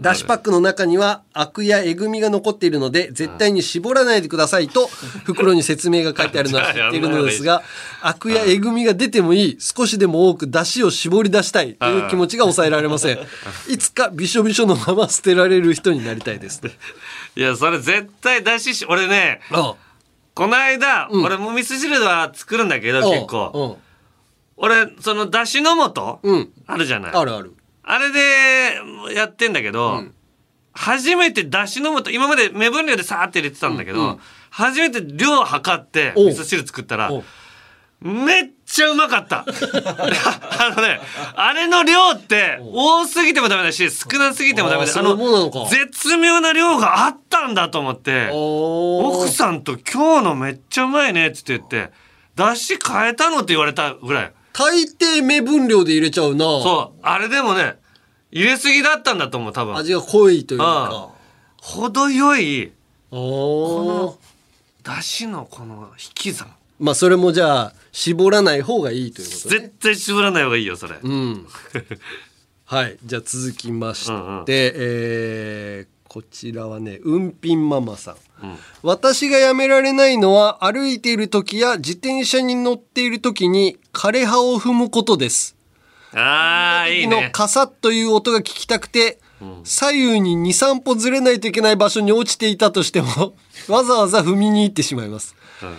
だしパックの中にはアクやえぐみが残っているので絶対に絞らないでくださいと 袋に説明が書いてあるのは知っているのです。がアクやえぐみが出てもいい少しでも多くだしを絞り出したいという気持ちが抑えられません。いつかびしょびしょのまま捨てられる人になりたいです。いやそれ絶対出しし俺ねこの間、俺も味噌汁は作るんだけど結構。俺そのだしの素、あるじゃない。あるあるあれでやってんだけど、初めてだしの素今まで目分量でさーって入れてたんだけど、初めて量を測って味噌汁作ったらめっちゃうまかった。あのねあれの量って多すぎてもダメだし少なすぎてもダメだ。あの絶妙な量があったんだと思って奥さんと「今日のめっちゃうまいね」っつって言って「だし変えたの?」って言われたぐらい大抵目分量で入れちゃうな。そう。あれでもね入れすぎだったんだと思う多分。味が濃いといううん。か程よいこのだしのこの引き算。まあそれもじゃあ絞らない方がいいということね。絶対絞らない方がいいよそれ。うん。はい。じゃあ続きまして、えーこちらはねうんぴんママさん、私がやめられないのは歩いている時や自転車に乗っている時に枯葉を踏むことです。ああいいのね。カサッという音が聞きたくて、左右に23歩ずれないといけない場所に落ちていたとしても わざわざ踏みに行ってしまいます、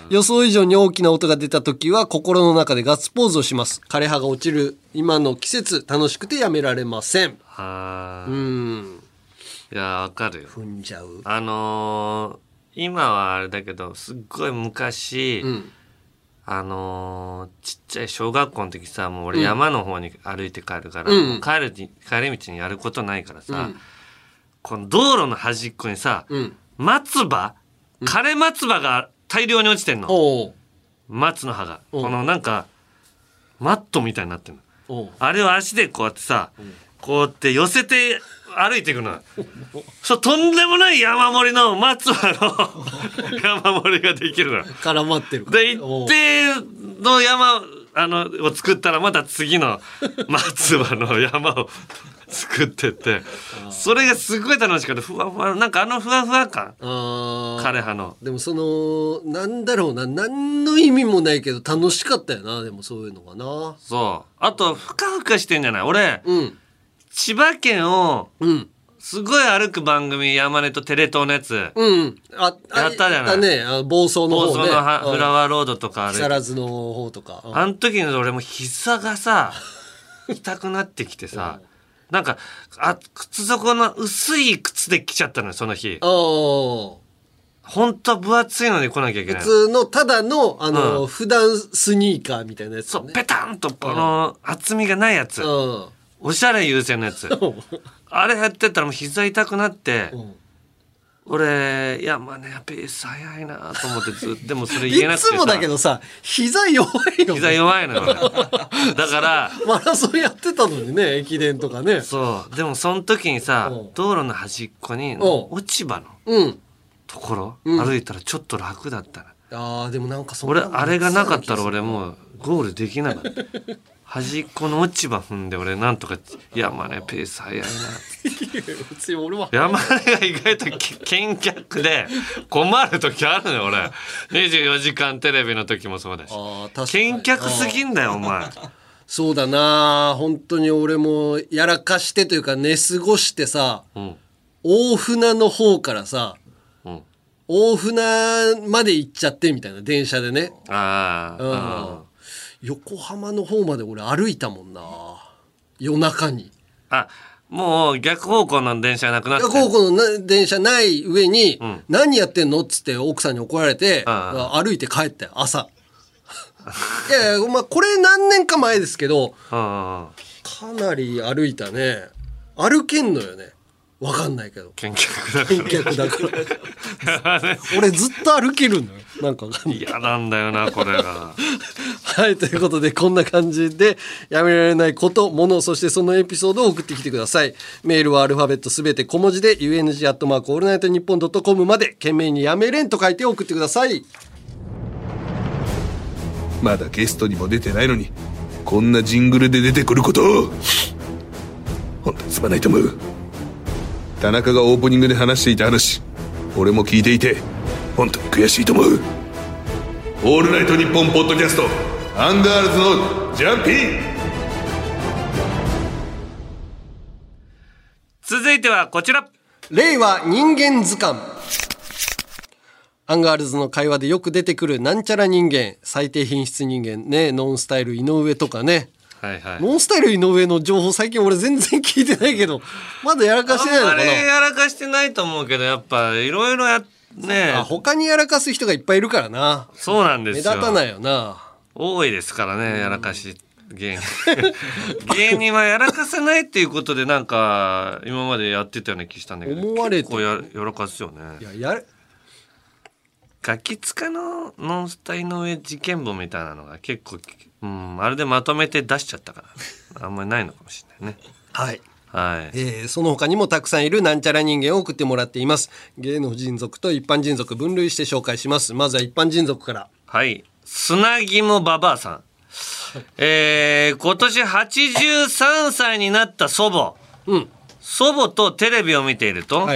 予想以上に大きな音が出た時は心の中でガッツポーズをします。枯葉が落ちる今の季節楽しくてやめられません。あ。うんいやわかるよ。踏んじゃう。あのー今はあれだけどすっごい昔、あのーちっちゃい小学校の時さもう俺うん山の方に歩いて帰るから、うん。もう帰るに帰り道にやることないからさ、うん。この道路の端っこにさ、松葉枯れ松葉が大量に落ちてんの、松の葉が。このなんかマットみたいになってんの。あれを足でこうやってさ、こうやって寄せて歩いていくの。よそうとんでもない山盛りの松葉の 山盛りができるの。よ絡まってるで一定の山あのを作ったらまた次の 松葉の山を 作ってって。それがすごい楽しかった。ふわふわなんかあのふわふわ感。枯葉の。でもそのなんだろうな何の意味もないけど楽しかったよなでもそういうのがな。そう。あとふかふかしてんじゃない？俺、千葉県をすごい歩く番組山根とテレ東のやつ、うん。ああやったじゃない。やね。あの房総の方ね。房総のフラワーロードとかあれ木更津の方とか。うん。あの時に俺も膝がさ 痛くなってきてさなんかあ靴底の薄い靴で来ちゃったのよその日。本当は分厚いのに来なきゃいけない普通のただのあの、うん。普段スニーカーみたいなやつ、ね、そうペタンとこの厚みがないやつ、おしゃれ優先のやつ。あれやってたらもう膝痛くなって、俺いやまあねペース早いなと思ってずっと でもそれ言えなくてさ。いつもだけどさ膝弱いよ膝弱いのよ。俺 だからマラソンやってたのにね駅伝とかね。そう。でもその時にさ道路の端っこにお落ち葉のうん。ところ、うん。歩いたらちょっと楽だったなあーでもなんかそんな俺あれがなかったら俺もうゴールできなかった端っこの落ち葉踏んで俺なんとかいやまあねペース早いな。別に俺は。山根が意外とけ見客で困る時あるのよ俺。24時間テレビの時もそうだし。見客すぎんだよお前。そうだな。本当に俺もやらかしてというか寝過ごしてさ、うん。大船の方からさ、うん。大船まで行っちゃってみたいな電車でね、あうん。あ、横浜の方まで俺歩いたもんな夜中にあもう逆方向の電車なくなって逆方向のな電車ない上に、何やってんのっつって奥さんに怒られて、歩いて帰ったよ、朝。いやいや、まあ、これ何年か前ですけど、かなり歩いたね。歩けんのよね。わかんないけど。健脚だから。健脚だから。俺ずっと歩けるのよ。なんかわかんない。嫌なんだよな、これが。はい、ということで、こんな感じで、やめられないこと、もの、そしてそのエピソードを送ってきてください。メールはアルファベットすべて小文字で、UNG アットマークオールナイトニッポンドットコムまで、件名にやめれんと書いて送ってください。まだゲストにも出てないのにこんなジングルで出てくること本当にすまないと思う田中がオープニングで話していた話俺も聞いていて本当に悔しいと思う「オールナイトニッポン」ポッドキャストアンガールズのジャンピン続いてはこちら令和人間図鑑。アンガールズの会話でよく出てくるなんちゃら人間、最低品質人間ね、ノンスタイル井上とかね。はいはい。ノンスタイル井上の情報最近俺全然聞いてないけど、まだやらかしてないのかな？あれやらかしてないと思うけど、やっぱいろいろや、ねあ他にやらかす人がいっぱいいるからな。そうなんですよ。目立たないよな。多いですからね、やらかし芸人。芸人はやらかさないっていうことでなんか今までやってたような気したんだけど、思われて結構ややらかすよね。いや、やれ、ガキ使のノンスタイの上事件簿みたいなのが結構、うん、あれでまとめて出しちゃったから、あんまりないのかもしれないね。はい。はい。えーその他にもたくさんいるなんちゃら人間を送ってもらっています。芸能人族と一般人族分類して紹介します。まずは一般人族から。はい。砂肝ババアさん。えー、今年83歳になった祖母。祖母とテレビを見ていると、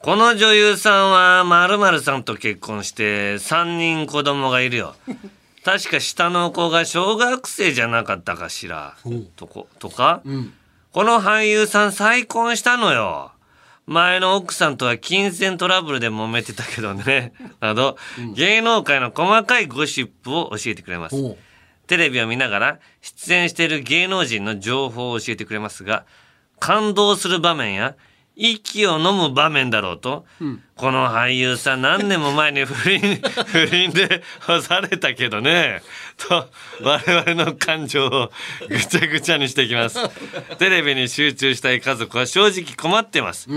この女優さんは〇〇さんと結婚して3人子供がいるよ。確か下の子が小学生じゃなかったかしら。とこ、とか、この俳優さん再婚したのよ。前の奥さんとは金銭トラブルで揉めてたけどね。など、芸能界の細かいゴシップを教えてくれます。テレビを見ながら出演している芸能人の情報を教えてくれますが、感動する場面や息を飲む場面だろうと、この俳優さん何年も前に不倫、不倫で干されたけどね、と我々の感情をぐちゃぐちゃにしていきます。テレビに集中したい家族は正直困ってます。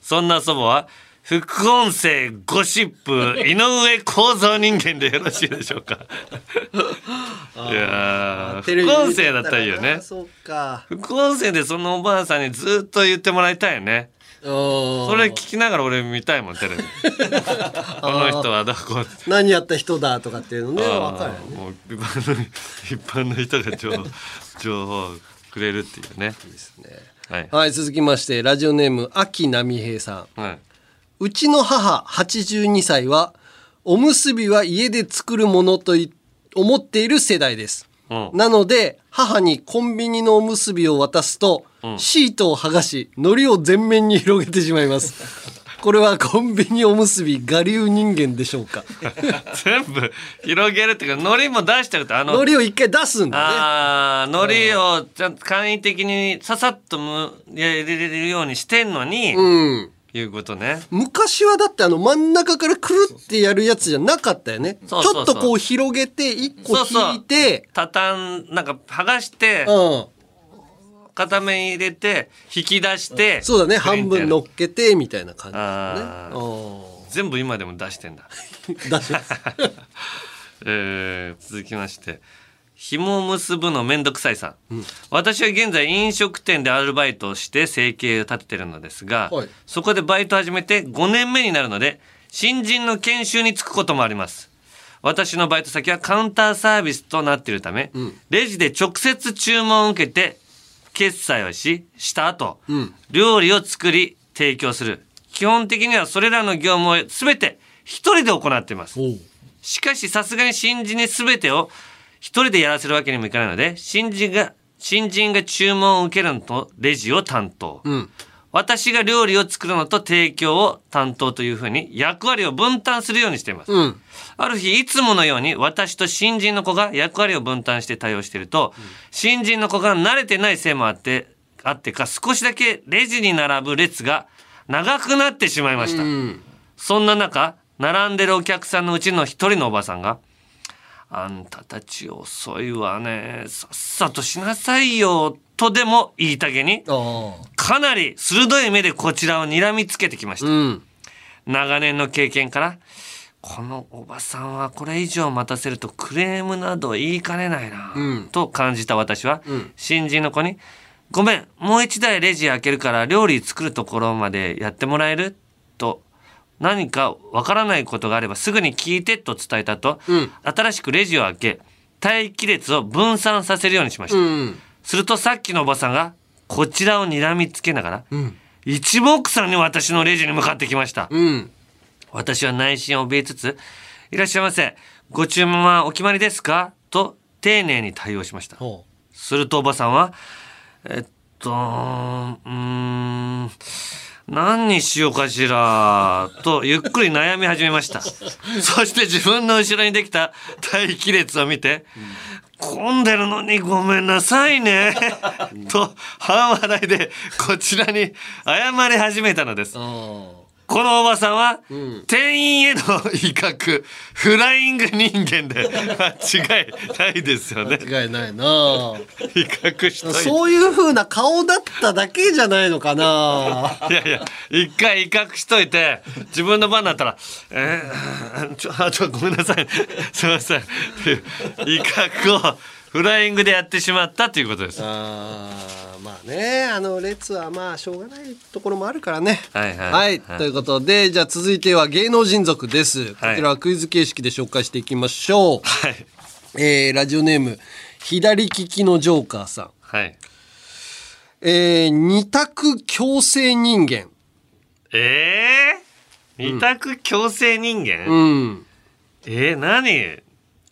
そんな祖母は、副音声ゴシップ井上構造人間でよろしいでしょうか。いや副音声だったらいいよね。そうか。副音声でそのおばあさんにずっと言ってもらいたいよね。そそれ聞きながら俺見たいもんテレビ。この人はどこ何やった人だとかっていうのね、あーわかるよね。もう一般の一般の人が情報 情報をくれるっていうね。いいですね。はい。はい、続きまして、ラジオネーム、秋波平さん。はい。うちの母82歳は、おむすびは家で作るものとい思っている世代です。うんなので、母にコンビニのおむすびを渡すと、シートを剥がし、海苔を全面に広げてしまいます。これはコンビニおむすび我流人間でしょうか 全部広げるっていうか海苔も出してるとあの海苔を一回出すんだね。あー海苔をちゃんと簡易的にささっとむ入れれるようにしてんのに、うん。いうことね。昔はだってあの真ん中からくるってやるやつじゃなかったよね。そうそうそうちょっとこう広げて、一個そうそう引いて、畳んなんか剥がして、うん。片面入れて引き出して、そうだね、半分乗っけて、みたいな感じね。ー。全部今でも出してんだ。出して。えー続きまして。紐を結ぶのめんどくさいさん、私は現在飲食店でアルバイトをして生計を立ててるのですが、はい。そこでバイト始めて5年目になるので新人の研修に就くこともあります。私のバイト先はカウンターサービスとなっているため、レジで直接注文を受けて決済をしした後、料理を作り提供する。基本的にはそれらの業務を全て一人で行っています。しかしさすがに新人に全てを一人でやらせるわけにもいかないので新人が新人が注文を受けるのとレジを担当、うん。私が料理を作るのと提供を担当というふうに役割を分担するようにしています、うん。ある日いつものように私と新人の子が役割を分担して対応していると、新人の子が慣れてないせいもあってあってか少しだけレジに並ぶ列が長くなってしまいました、そんな中並んでるお客さんのうちの一人のおばさんが「あんたたち遅いわねさっさとしなさいよ」とでも言いたげにかなり鋭い目でこちらを睨みつけてきました、長年の経験からこのおばさんはこれ以上待たせるとクレームなど言いかねないな、と感じた私は、新人の子に「ごめんもう一台レジ開けるから料理作るところまでやってもらえる?」と何かわからないことがあればすぐに聞いてと伝えたと、新しくレジを開け待機列を分散させるようにしました、するとさっきのおばさんがこちらを睨みつけながら、一目散に私のレジに向かってきました、私は内心を怯えつつ「いらっしゃいませ。ご注文はお決まりですか?」と丁寧に対応しました。するとおばさんは「えっとうーん何にしようかしら」とゆっくり悩み始めました。そして自分の後ろにできた待機列を見て「混んでるのにごめんなさいね」と半笑いでこちらに謝り始めたのです。このおばさんは、店員への威嚇、フライング人間で 間違いないですよね。間違いないな威嚇しといて。そういう風な顔だっただけじゃないのかな いやいや、一回威嚇しといて、自分の番になったら、えー、ちょ、あ、ちょ、ごめんなさい。すいません。っていう威嚇をフライングでやってしまったということです。あーまあねあの列はまあしょうがないところもあるからね。はいはい。はい、ということでじゃあ続いては芸能人族です、こちらはクイズ形式で紹介していきましょう、はい。えーラジオネーム左利きのジョーカーさん。はい。えー二択強制人間。ええー、二択強制人間、うん。えー、何？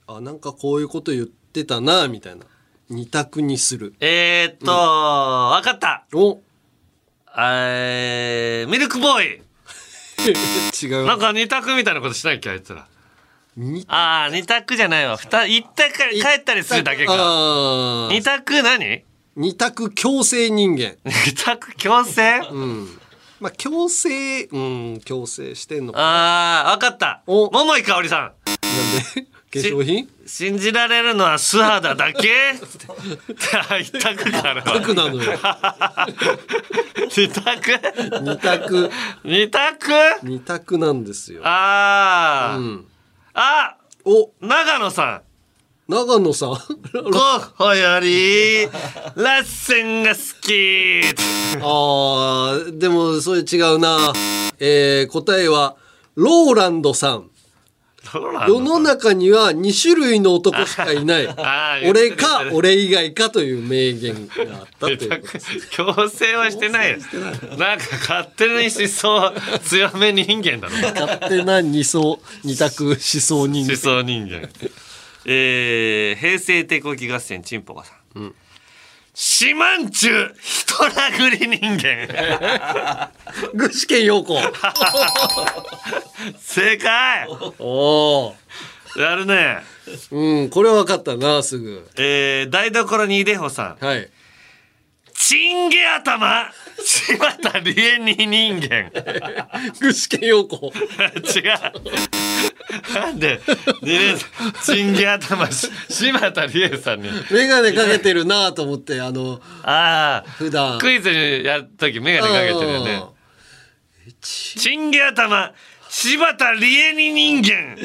あなんかこういうこと言ってたなみたいな。二択にする。えー、っと、わかった。お。えー、ミルクボーイ。違う。なんか二択みたいなことしなきゃあいつら。ああ、二択じゃないわ。二、行ったか帰ったりするだけか。二択何？二択強制人間。二択強制？うん。まあ強制うん強制してんのかああ、わかった。桃井かおりさん。なんで？化粧品？信じられるのは素肌だけ？あ一択かあれは。一択なのよ。二択？二択。二択？二択なんですよ。ああ、うん。あお。長野さん。長野さん？ゴッホよりラッセンが好き。あーでもそれ違うな。えー、答えはローランドさん世の中には2種類の男しかいない。俺か俺以外かという名言があったという。ことです強制はしてない。よなんか勝手に思想強め人間だろ勝手な二層二択思想人間。思想人間。えー、平成帝国合戦チンポカさん、四万中人殴り人間。具志堅用子。正解。おおやるね。うんこれは分かったなすぐ。えー、台所にいでほさん。はい。チンゲ頭。柴田理恵に人間。具志堅用子。違うなんで二年チンゲ頭し柴田理恵さんに。眼鏡かけてるなと思ってあのああ普段。クイズやるとき眼鏡かけてるよね。チンゲ頭柴田理恵に人間。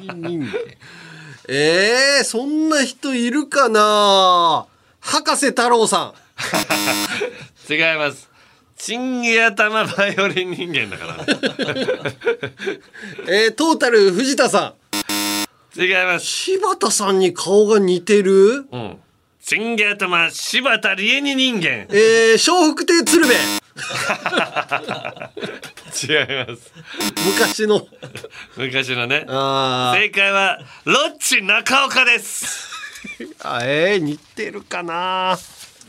人間。えー、そんな人いるかな博士太郎さん。違いますチンゲ頭バイオリン人間だから。ね えー、トータル藤田さ違います。ん柴田さんに顔が似てる？うん。チンゲ頭柴田理恵に人間。えー、笑福亭鶴瓶。違います。昔の。昔のね。正解はロッチ中岡です。あえー、似てるかな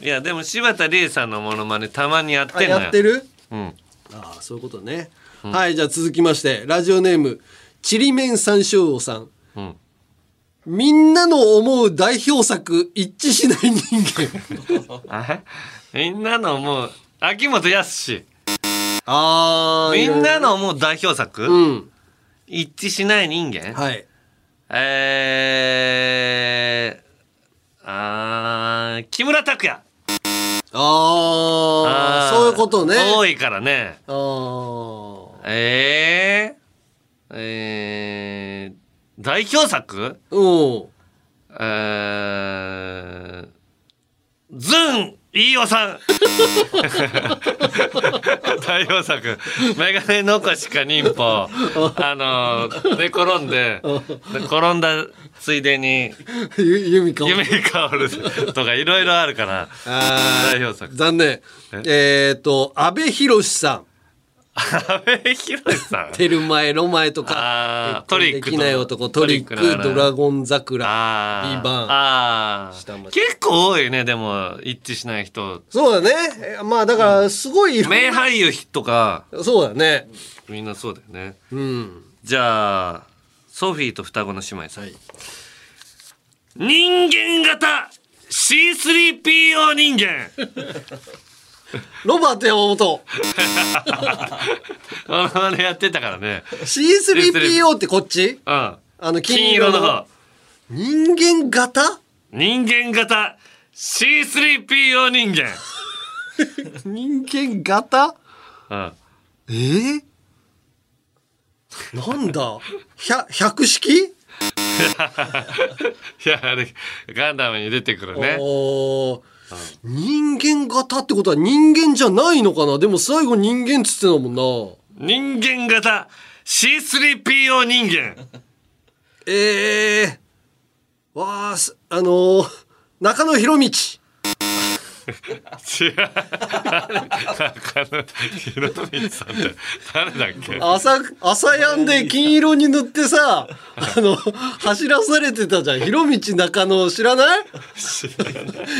いやでも柴田理恵さんのモノマネたまにやってあんのよ。やってる？うん。ああそういうことね、はいじゃあ続きましてラジオネームちりめん山椒魚さん。うん。みんなの思う代表作一致しない人間。あみんなの思う秋元康。あみんなの思う代表作、うん。一致しない人間？はい。えー、あー木村拓哉ああ、そういうことね。多いからね。あー。えー、えー、代表作？うん。えー、ズン飯尾さん。代表作「メガネ残しか忍法」あの寝転んで転んだついでにゆ由美か。る。とかいろいろあるから。代表作残念。え？っ、と、安倍博さん。阿部寛さん。テルマエロマエとか。トリックできない男、トリック、ドラゴン桜、ビバン。結構多いねでも一致しない人。そうだね。えまあだから、すごい。名俳優とか。そうだね。みんなそうだよね。うん。じゃあソフィーと双子の姉妹さん、人間型 C3PO 人間 ロバート山本。このまねやってたからね。C3PO ってこっち？うん。あの、金色の方。人間型？人間型。C3PO 人間。人間型？うん。え？ー、なんだ？百百式？いやあれガンダムに出てくるね。おー人間型ってことは人間じゃないのかな？でも最後人間っつってたもんな。人間型 C3PO 人間ええー。わあ、すあのー、中野博道。違う。中野博道さんって誰だっけ？朝、朝やんで金色に塗ってさ、あの、走らされてたじゃん。広道中野知らない？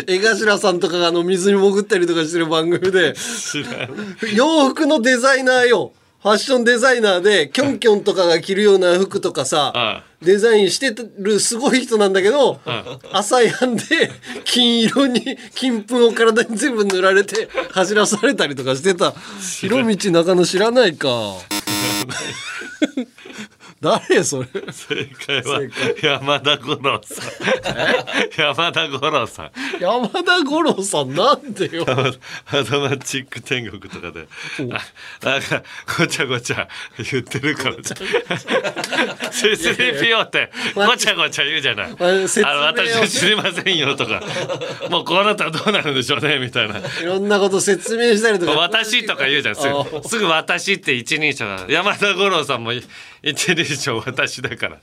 江頭さんとかがあの水に潜ったりとかしてる番組で、知らん洋服のデザイナーよ。ファッションデザイナーで、キョンキョンとかが着るような服とかさ、デザインしてるすごい人なんだけど、朝やんで金色に金粉を体に全部塗られて走らされたりとかしてた。広道中野知らないか 誰それ？正解は山田五郎さん。山田五郎さん。山田五郎さんなんでよ。アドマチック天国とかで。あなんかごちゃごちゃ言ってるから C3PO ってごちゃごちゃ言うじゃない。あ説明をあの私知りませんよとか。もうこうなったらどうなるんでしょうねみたいな。いろんなこと説明したりとか。私とか言うじゃん。すぐすぐ私って一人称が山田五郎さんもい一人称私だから。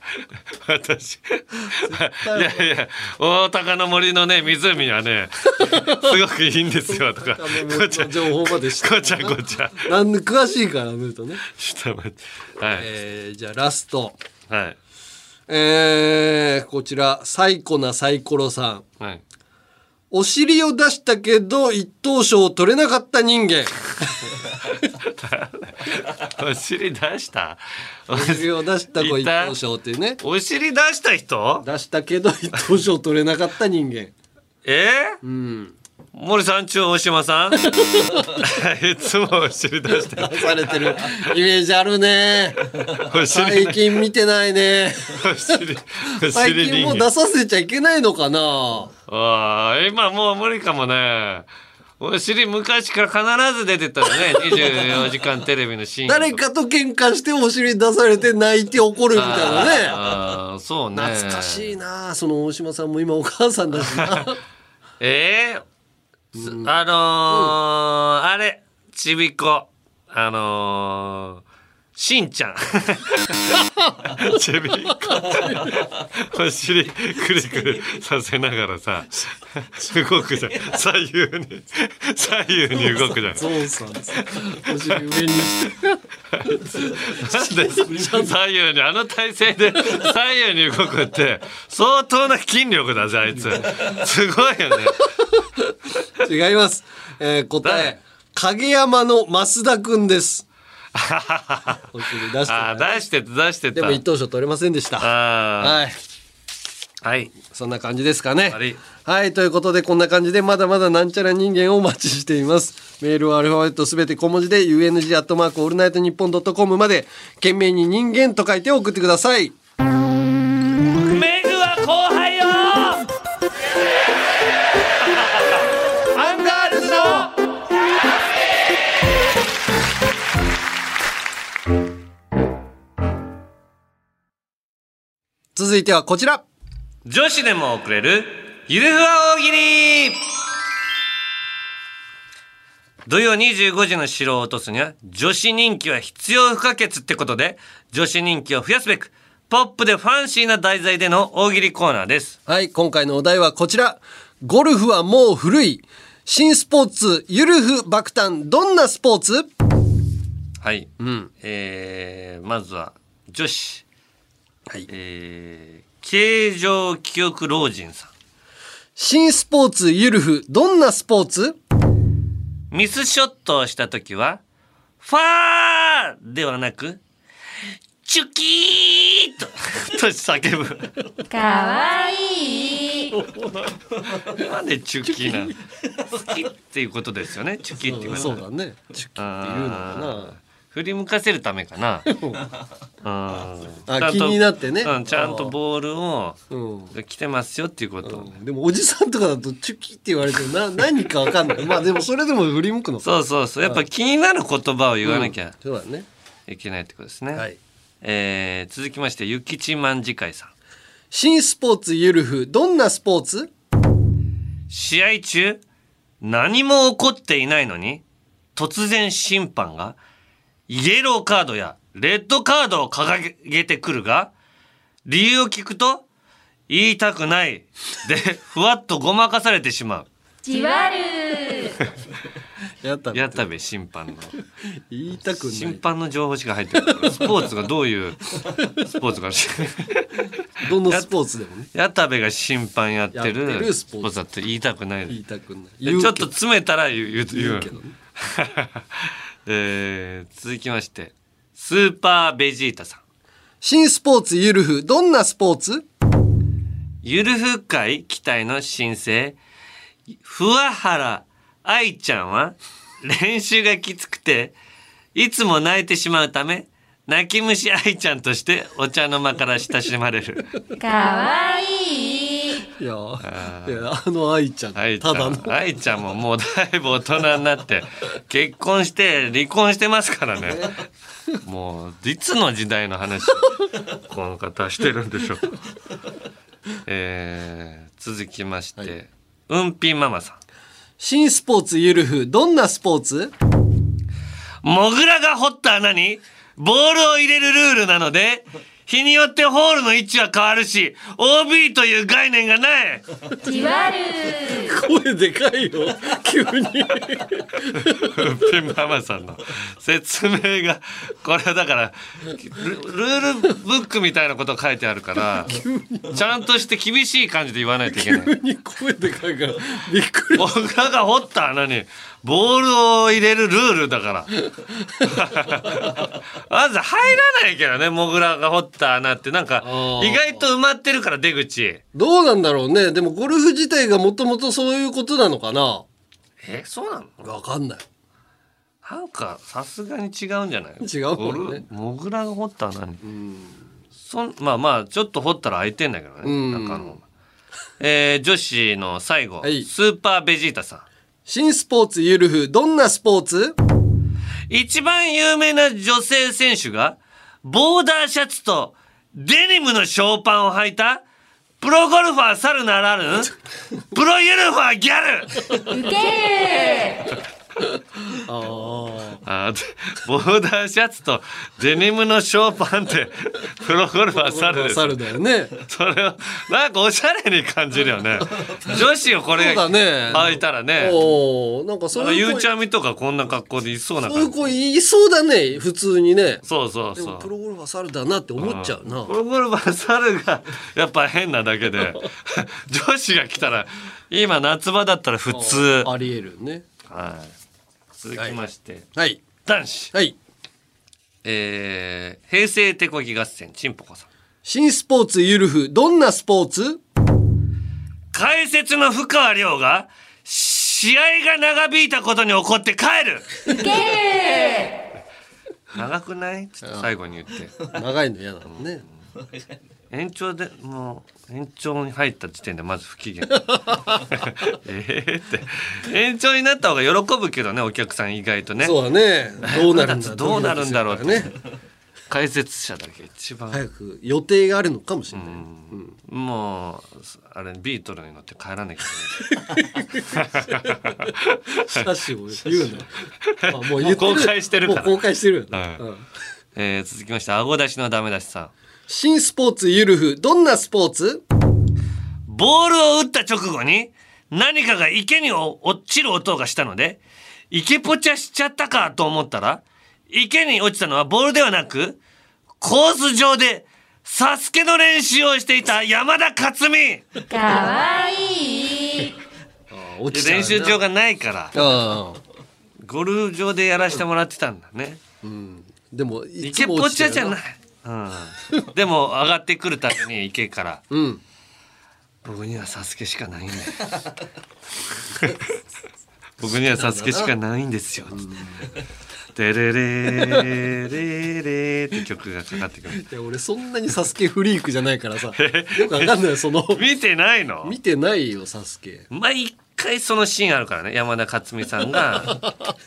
私。いやいや大高の森のね湖はねすごくいいんですよとか。ごちゃ情報まで知ってごちゃごちゃ。なんで詳しいから見るとね。ちょっと待って。はい、えーじゃあラスト。はい。えー、こちらサイコなサイコロさん。はい。お尻を出したけど一等賞を取れなかった人間 お尻出した？お尻を出した子一等賞っていうね。お尻出した人？出したけど一等賞取れなかった人間。え？ー、うん。森さん中大島さん？いつもお尻出してる。出されてる。イメージあるね。最近見てないね。最尻近もう出させちゃいけないのかな。ああ今もう無理かもねお尻昔から必ず出てたよね。24時間テレビのシーン誰かと喧嘩してお尻出されて泣いて怒るみたいなね。ああそうね。懐かしいなその大島さんも今お母さんだしな。ええすあのーあれちびっこ。あのーしんちゃん。ちびっこ。お尻くるくるさせながらさ動くじゃん左右に左右に動くじゃん。ゾウさんですお尻上に。なんで左右にあの体勢で 左右に動くって相当な筋力だぜあいつ。すごいよね。違います、えー答え。影山の増田くんです出してあー出してた出してた。でも一等賞取れませんでした。はい。はい。そんな感じですかね。はい。はいということでこんな感じでまだまだなんちゃら人間をお待ちしています。メールはアルファベットすべて小文字で UNG アットマークオールナイトニッポンドットコムまで懸命に人間と書いて送ってください続いてはこちら。女子でも送れるゆるふわ大喜利。土曜25時の城を落とすには女子人気は必要不可欠ってことで女子人気を増やすべくポップでファンシーな題材での大喜利コーナーです。はい今回のお題はこちら。ゴルフはもう古い。新スポーツゆるふ爆誕。どんなスポーツ？はい、えー、まずは女子はい。えー、形状記憶老人さん。新スポーツゆるふどんなスポーツ？ミスショットをした時はファーではなくチュキーと と叫ぶ。かわいい。なんでチュキなの？好きっていうことですよね。チュキっていうことそうだね。チュキっていうのかな振り向かせるためかな。うん。あ気になってね。うん、ちゃんとボールをうん。来てますよっていうこと、でもおじさんとかだとチュキって言われてもな 何かわかんない。まあでもそれでも振り向くの。かそうそうそう。やっぱ気になる言葉を言わなきゃそうだね。いけないってことですね、はい。えー続きましてゆきちまんじかいさん。新スポーツゆるふどんなスポーツ？試合中何も起こっていないのに突然審判がイエローカードやレッドカードを掲げてくるが理由を聞くと言いたくない。で ふわっとごまかされてしまう。じわる やった矢田部審判の。言いたくない。審判の情報しか入ってない。スポーツがどういうスポーツか どのスポーツでもね。矢田部が審判やってやってるるスポーツだって言いたくない。言いたくない。ちょっと詰めたら言う言う。言うけどねえー続きましてスーパーベジータさん。新スポーツゆるふどんなスポーツ？ゆるふ会期待の新星ふわはら愛ちゃんは練習がきつくていつも泣いてしまうため泣き虫愛ちゃんとしてお茶の間から親しまれる。かわいいいやあの愛ちゃんただの。愛ちゃんももうだいぶ大人になって結婚して離婚してますからね。もういつの時代の話この方してるんでしょうか。えー続きまして、うんぴんママさん。新スポーツゆるふどんなスポーツ？モグラが掘った穴にボールを入れるルールなので日によってホールの位置は変わるし OB という概念がない。じわる。声でかいよ。急に。ピンママさんの説明がこれだからルルールブックみたいなこと書いてあるからちゃんとして厳しい感じで言わないといけない。急に声でかいからびっくり。僕らが掘った穴にボールを入れるルールだから。まず入らないけどねモグラが掘った穴って。なんか意外と埋まってるから出口。どうなんだろうね。でもゴルフ自体がもともとそういうことなのかな？えそうなの？わかんない。なんかさすがに違うんじゃない違うもんね。モグラが掘った穴に、そんまあまあちょっと掘ったら開いてんだけどね、うん。中のえー女子の最後、はい。スーパーベジータさん新スポーツゆるふどんなスポーツ？一番有名な女性選手がボーダーシャツとデニムのショーパンを履いたプロゴルファー猿ならぬプロユルファーギャル。ウケる あボーダーシャツとデニムのショーパンってプロゴルファー猿です猿だよね。それをなんかおしゃれに感じるよね。女子をこれ履いたらね。おーなんかそうういう子ちゃみとかこんな格好でいそうなそういう子いそうだね。普通にね。そうそうでそう。もプロゴルファー猿だなって思っちゃうな。プロゴルファー猿がやっぱ変なだけで 女子が来たら今夏場だったら普通。ありえるね。はい続きまして、はい。男子。はい。えー平成手こぎ合戦ちんぽこさん。新スポーツゆるふどんなスポーツ？解説の深川亮が試合が長引いたことに怒って帰る。長くない？ちょっと最後に言って。長いの嫌なのね延長でもう延長に入った時点でまず不機嫌。ええって。延長になった方が喜ぶけどねお客さん意外とね。そうだね。どうなるんだどうなるんだろうって。ね 解説者だけ一番。早く予定があるのかもしれない、もうあれビートルに乗って帰らなきゃいシャッシュを言うな。あもう公開してるから。公開してるよね、はい。うんえー続きまして顎出しのダメ出しさん。新スポーツゆるふどんなスポーツ？ボールを打った直後に何かが池に落ちる音がしたので池ポチャしちゃったかと思ったら池に落ちたのはボールではなくコース上でサスケの練習をしていた山田勝美かわいい。練習場がないからあゴルフ場でやらせてもらってたんだね。でもいつ池ポも落ちちゃうチャじゃない、うん、でも上がってくるために池から。うん。僕にはサスケしかないんだよ 僕にはサスケしかないんですよ。テレレレレって曲がかかってくる。いや俺そんなにサスケフリークじゃないからさ。よくわかんないその。見てないの？見てないよサスケ。毎回そのシーンあるからね山田勝美さんが。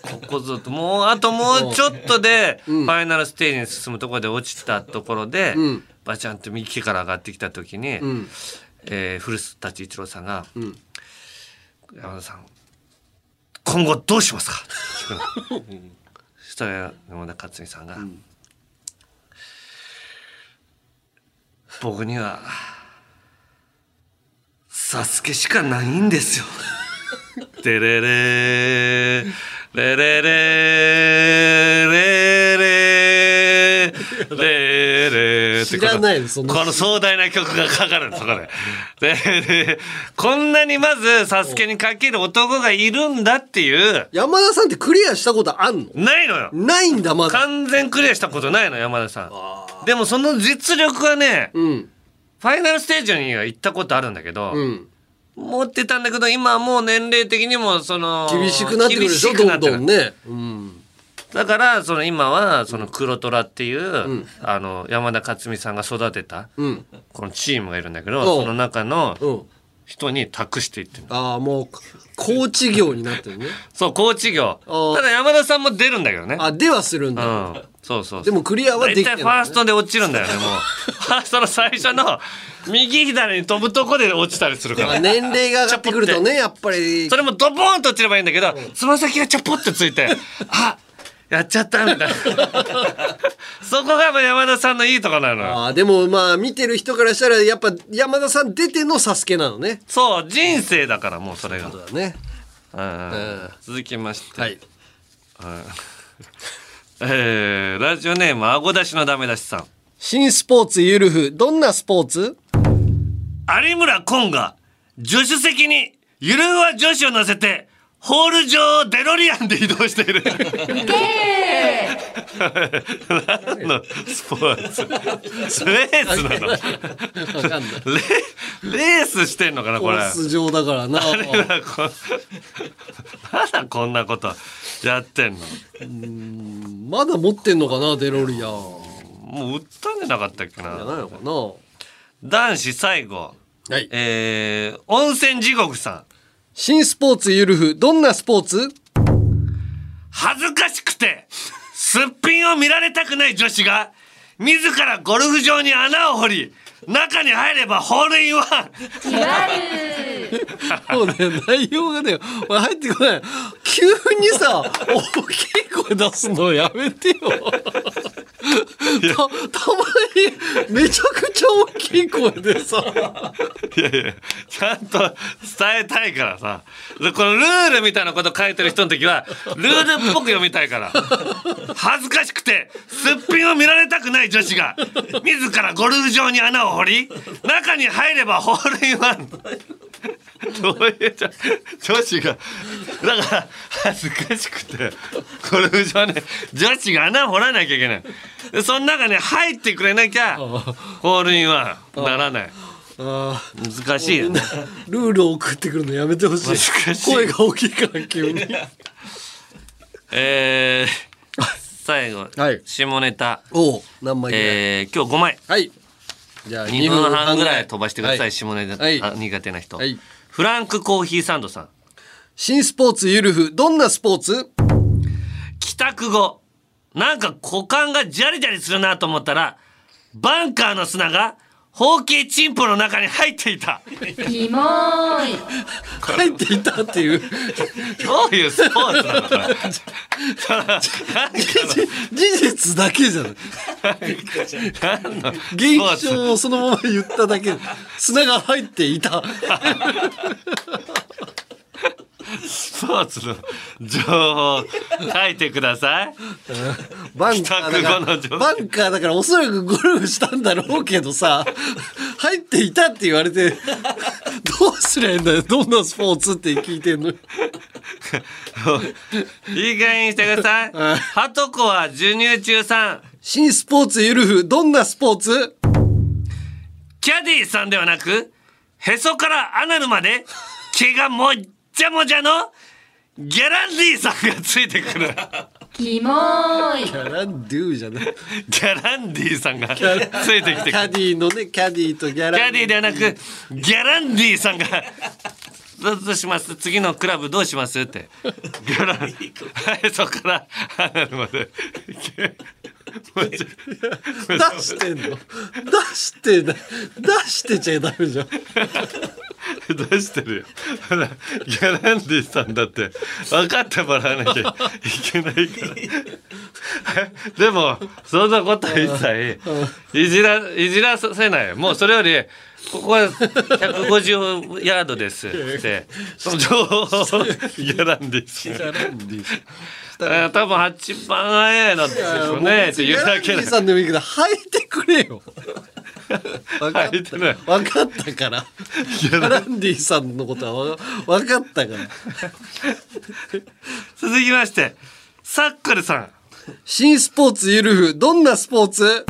ここずっともうあともうちょっとでファイナルステージに進むところで落ちたところで、うん。バチャンって右から上がってきた時に、うん。えー古舘一郎さんが、ん。山田さん今後どうしますか?」そしたら山田勝美さんが、僕にはサスケしかないんですよ。てれれーれれれれれれれ知らないその。この壮大な曲がかかるんですそこで。ででこんなにまず「サスケにかける男がいるんだっていう。山田さんってクリアしたことあんの？ないのよ。ないんだまだ。完全クリアしたことないの山田さん。でもその実力はね、うん、ファイナルステージには行ったことあるんだけど、うん。持ってたんだけど今はもう年齢的にもその厳しくなってくるでしょどんどんね。うん。だからその今はその黒虎っていう、あの山田勝美さんが育てたうん。このチームがいるんだけど、うん。その中のうん。人に託していってるああもうコーチ業になってるね。そうコーチ業。あただ山田さんも出るんだけどね。あではするんうだん。そうそうそう。でもクリアはできてない大体ファーストで落ちるんだよねもう。ファーストの最初の右左に飛ぶとこで落ちたりするから。年齢が上がってくるとねやっぱり。それもドボーンと落ちればいいんだけどつま先がちょぽってついて あやっちゃったみたいな。そこが山田さんのいいとこなのよ。あーでもまあ見てる人からしたらやっぱ山田さん出てのサスケなのね。そう人生だからもうそれが、そうだね。うん。続きまして、はい。えーラジオネームあご出しのダメ出しさん。新スポーツゆるふどんなスポーツ？有村昆が助手席にゆるふわ女子を乗せてホール上をデロリアンで移動している。何のスポーツ？レースなの？レレースしてんのかなこれ。コース上だからな。誰だこまだこんなことやってんの？まだ持ってんのかなデロリアン。もう売ったんじゃなかったっけじゃないなのかな。男子最後はい。えー、温泉地獄さん。新スポーツゆるふどんなスポーツ？恥ずかしくてすっぴんを見られたくない女子が自らゴルフ場に穴を掘り中に入ればホールインワン。そうだよ内容がね入ってこない。急にさ大きい声出すのやめてよ。たたまにめちゃくちゃ大きい声でさ。いやいやちゃんと伝えたいからさ。でこのルールみたいなこと書いてる人の時はルールっぽく読みたいから。恥ずかしくてすっぴんを見られたくない女子が自らゴルフ場に穴を掘り中に入ればホールインワンどういう女子がだから恥ずかしくてゴルフ場ね女子が穴を掘らなきゃいけない。でその中に入ってくれなきゃホールインワンならない。あ難しいよね。ルールを送ってくるのやめてほしい。声が大きいから急に。えー、最後、下ネタ。お何枚えー、今日5枚。はい。じゃあ2分半ぐらい。飛ばしてください、はい。下ネタ、はい。あ苦手な人、はいフランクコーヒーサンドさん。新スポーツゆるふどんなスポーツ？帰宅後。なんか股間がジャリジャリするなと思ったらバンカーの砂がほうきチンポの中に入っていた。キモーい。入っていたっていう。どういうスポーツなのこれ事実だけじゃない現象をそのまま言っただけで砂が入っていたスポーツの情報書いてください。バンカーだからバンカーだからおそらくゴルフしたんだろうけどさ入っていたって言われてどうすりゃいいんだよ？どんなスポーツって聞いてんの？いい加減にしてください。ハトコは授乳中さん。新スポーツゆるふどんなスポーツ？キャディーさんではなくへそからアナルまで毛がもっちゃもちゃのギャランディーさんがついてくる。キモーいキャランドゥじゃない。ギャランディーさんがつキャラいてきてキャディーのねキャディーとギャラキャディーではなくギャランディーさんがどうします。次のクラブどうしますって。ギャランへそからアナルまで出してんの？出してな出してちゃダメじゃん。出してるよ。ほらギャランディさんだって分かってもらわなきゃいけないから。でもそんなことは一切いじらいじらせないもうそれよりここは150ヤードですって。その情報をギャランディさん多分8番早いのですよねって言うだけでギャランディさんでもいいけど履いてくれよ。分かっ履いてない。分かったから。ギャランディさんのことはわ分かったから。続きましてサックルさん。新スポーツゆるふどんなスポーツ？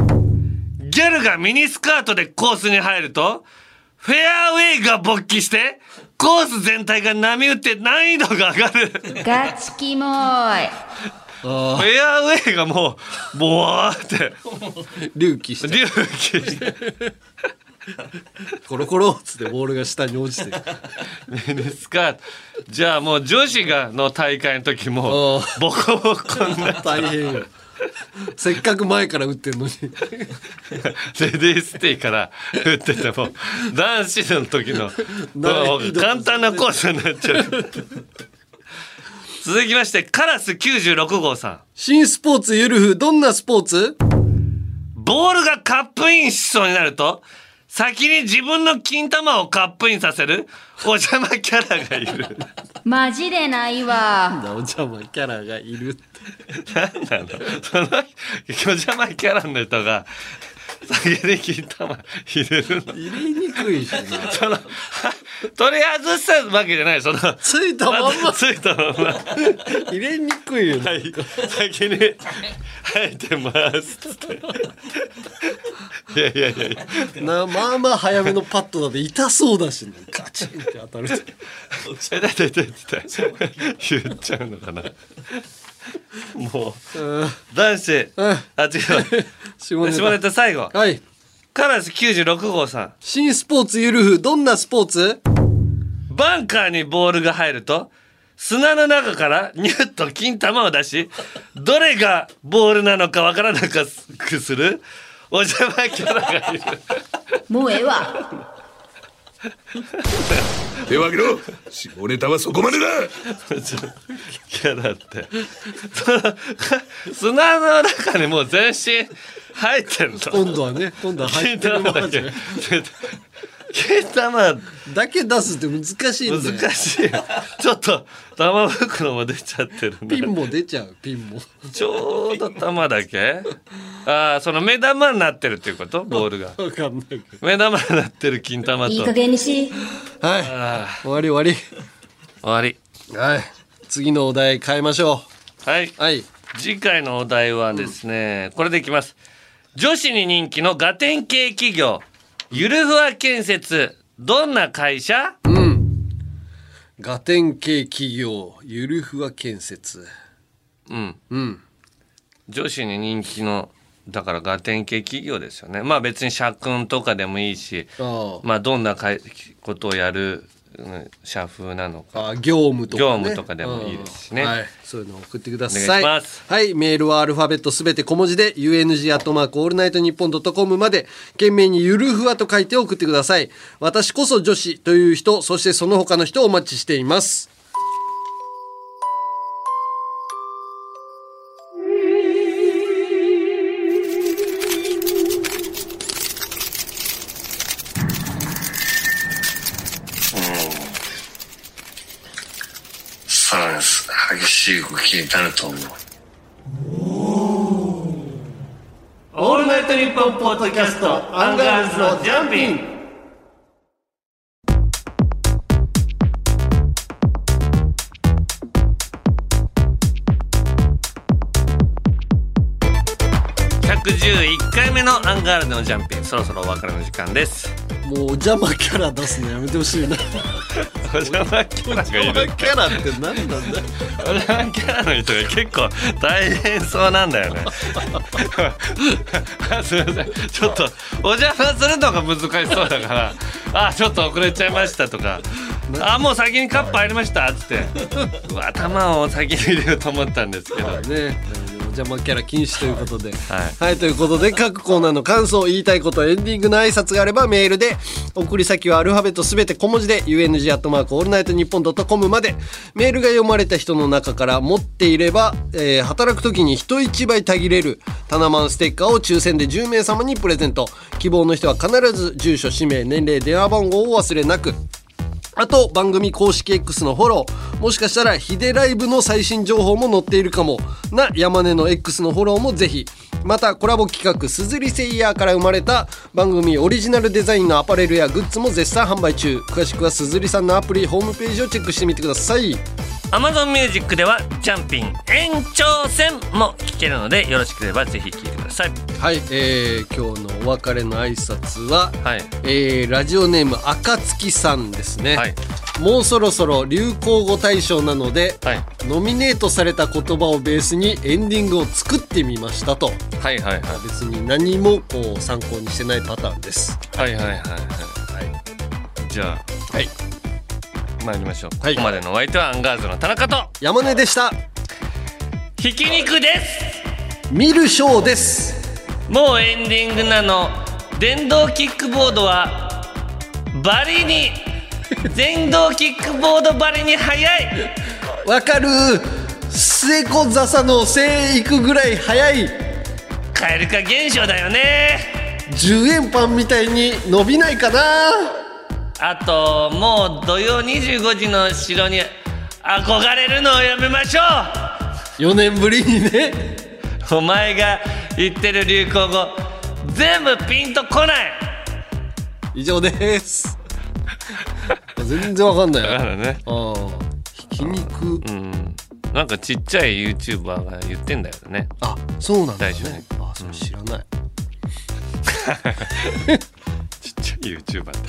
ギャルがミニスカートでコースに入ると、フェアウェイが勃起して、コース全体が波打って難易度が上がる。フガチキモー。いェアウェイがもう、ボワーって、隆起して。隆起して、コロコロっつってボールが下に落ちて。るミニスカート。じゃあもう女子がの大会の時も、ボコボコになっ大変よ せっかく前から打ってんのに レディースティーから打ってても、男子の時の、簡単なコースになっちゃう。続きまして、カラス96号さん。新スポーツゆるふどんなスポーツ？ボールがカップインしそうになると、先に自分の金玉をカップインさせるお邪魔キャラがいる。マジでないわお邪魔キャラがいるって何なの？そのお邪魔キャラの人が先に金玉入れるの。入れにくいしねその、取り外したわけじゃない。その、ついたまんまついたまんま。入れにくいよねはい、先に入ってますっつって。いやいやいやいや。なまあまあ早めのパットだって痛そうだしねガチンって当たる とえだいたいだいたい言っちゃうのかな。もう男子、あ違う。下ネタ下ネタ最後。はいカラス96号さん。新スポーツゆるふどんなスポーツ？バンカーにボールが入ると、砂の中からニュッと金玉を出し、どれがボールなのかわからなくするお邪魔キャラがいる。もうええわ手を挙げろ下ネタはそこまでだキャラって。その砂の中にもう全身入ってるの。今度はね今度は入金ってる玉だけ。金玉だけ出すって難しいんだよ難しいよ。ちょっと玉袋も出ちゃってるんだピンも出ちゃうピンも。ちょうど玉だけ。ああ、その目玉になってるっていうこと？ボールが。分かんないけど。目玉になってる金玉と。いい加減にし。はい。あ終わり終わ終わり。りはい。次のお題変えましょはい。うはい。次回のお題はですね、これでいきます。女子に人気のガテン系企業。ゆるふわ建設。どんな会社？ガテン系企業ゆるふわ建設。うん。うん。女子に人気のだからガテン系企業ですよねまあ別に社訓とかでもいいしあまあどんなかいことをやるうん社風なのか。あ業務とか、ね、業務とかでもいいですしね、うん。はい、そういうのを送ってください。お願いします。はい。メールはアルファベットすべて小文字で UNG アットマークオールナイトニッポンドットコムまで件名にゆるふわと書いて送ってください。我こそ女子という人そしてその他の人をお待ちしています激しい動きになると思う。オールナイトニッポンポッドキャストアンガールズのジャンピン111回目のアンガールズのジャンピンそろそろお別れの時間ですもうお邪魔キャラ出すのやめてほしいな。お邪魔キャラがいる。お邪魔キャラって何なんだよ。お邪魔キャラの人が結構大変そうなんだよね。あ すいません。ちょっとお邪魔するのが難しそうだから。あちょっと遅れちゃいましたとか。あもう先にカップ入りました。っつって。頭を先に入れようと思ったんですけど。ね。お邪魔キャラ禁止ということで。はい、ということで各コーナーの感想言いたいことエンディングの挨拶があればメールで送り先はアルファベットすべて小文字で UNG アットマークオールナイトニッポンドットコムまで。メールが読まれた人の中から持っていれば、えー働く時に人一倍たぎれるタナマンステッカーを抽選で10名様にプレゼント。希望の人は必ず住所氏名年齢電話番号を忘れなくあと番組公式 X のフォローもしかしたらヒデライブの最新情報も載っているかもな山根の X のフォローもぜひ。またコラボ企画「すずりセイヤー」から生まれた番組オリジナルデザインのアパレルやグッズも絶賛販売中。詳しくはすずりさんのアプリホームページをチェックしてみてください。Amazon Music ではジャンピン延長戦も聞けるのでよろしければぜひ聞いてください。はい、えー、今日のお別れの挨拶は、えーラジオネームあかつきさんですね、もうそろそろ流行語大賞なので、ノミネートされた言葉をベースにエンディングを作ってみましたと。はいはいはい。別に何もこう参考にしてないパターンです。はいはいはい。はい。じゃあはい参りましょう、ここまでのお相手はアンガールズの田中と山根でした。ひき肉です。見るショーです。もうエンディングなの。電動キックボードはバリに 電動キックボードバリに速い。わかる。末子笹の生育ぐらい早い。蛙化現象だよね。10円パンみたいに伸びないかなあともう土曜25時の城に憧れるのをやめましょう。4年ぶりにね。お前が言ってる流行語全部ピンとこない。以上です。全然わかんないだからね。ああ。ひき肉。うん。なんかちっちゃい YouTuber が言ってんだよね。あそうなんだ最初にあそれ知らない、ちっちゃい YouTuber って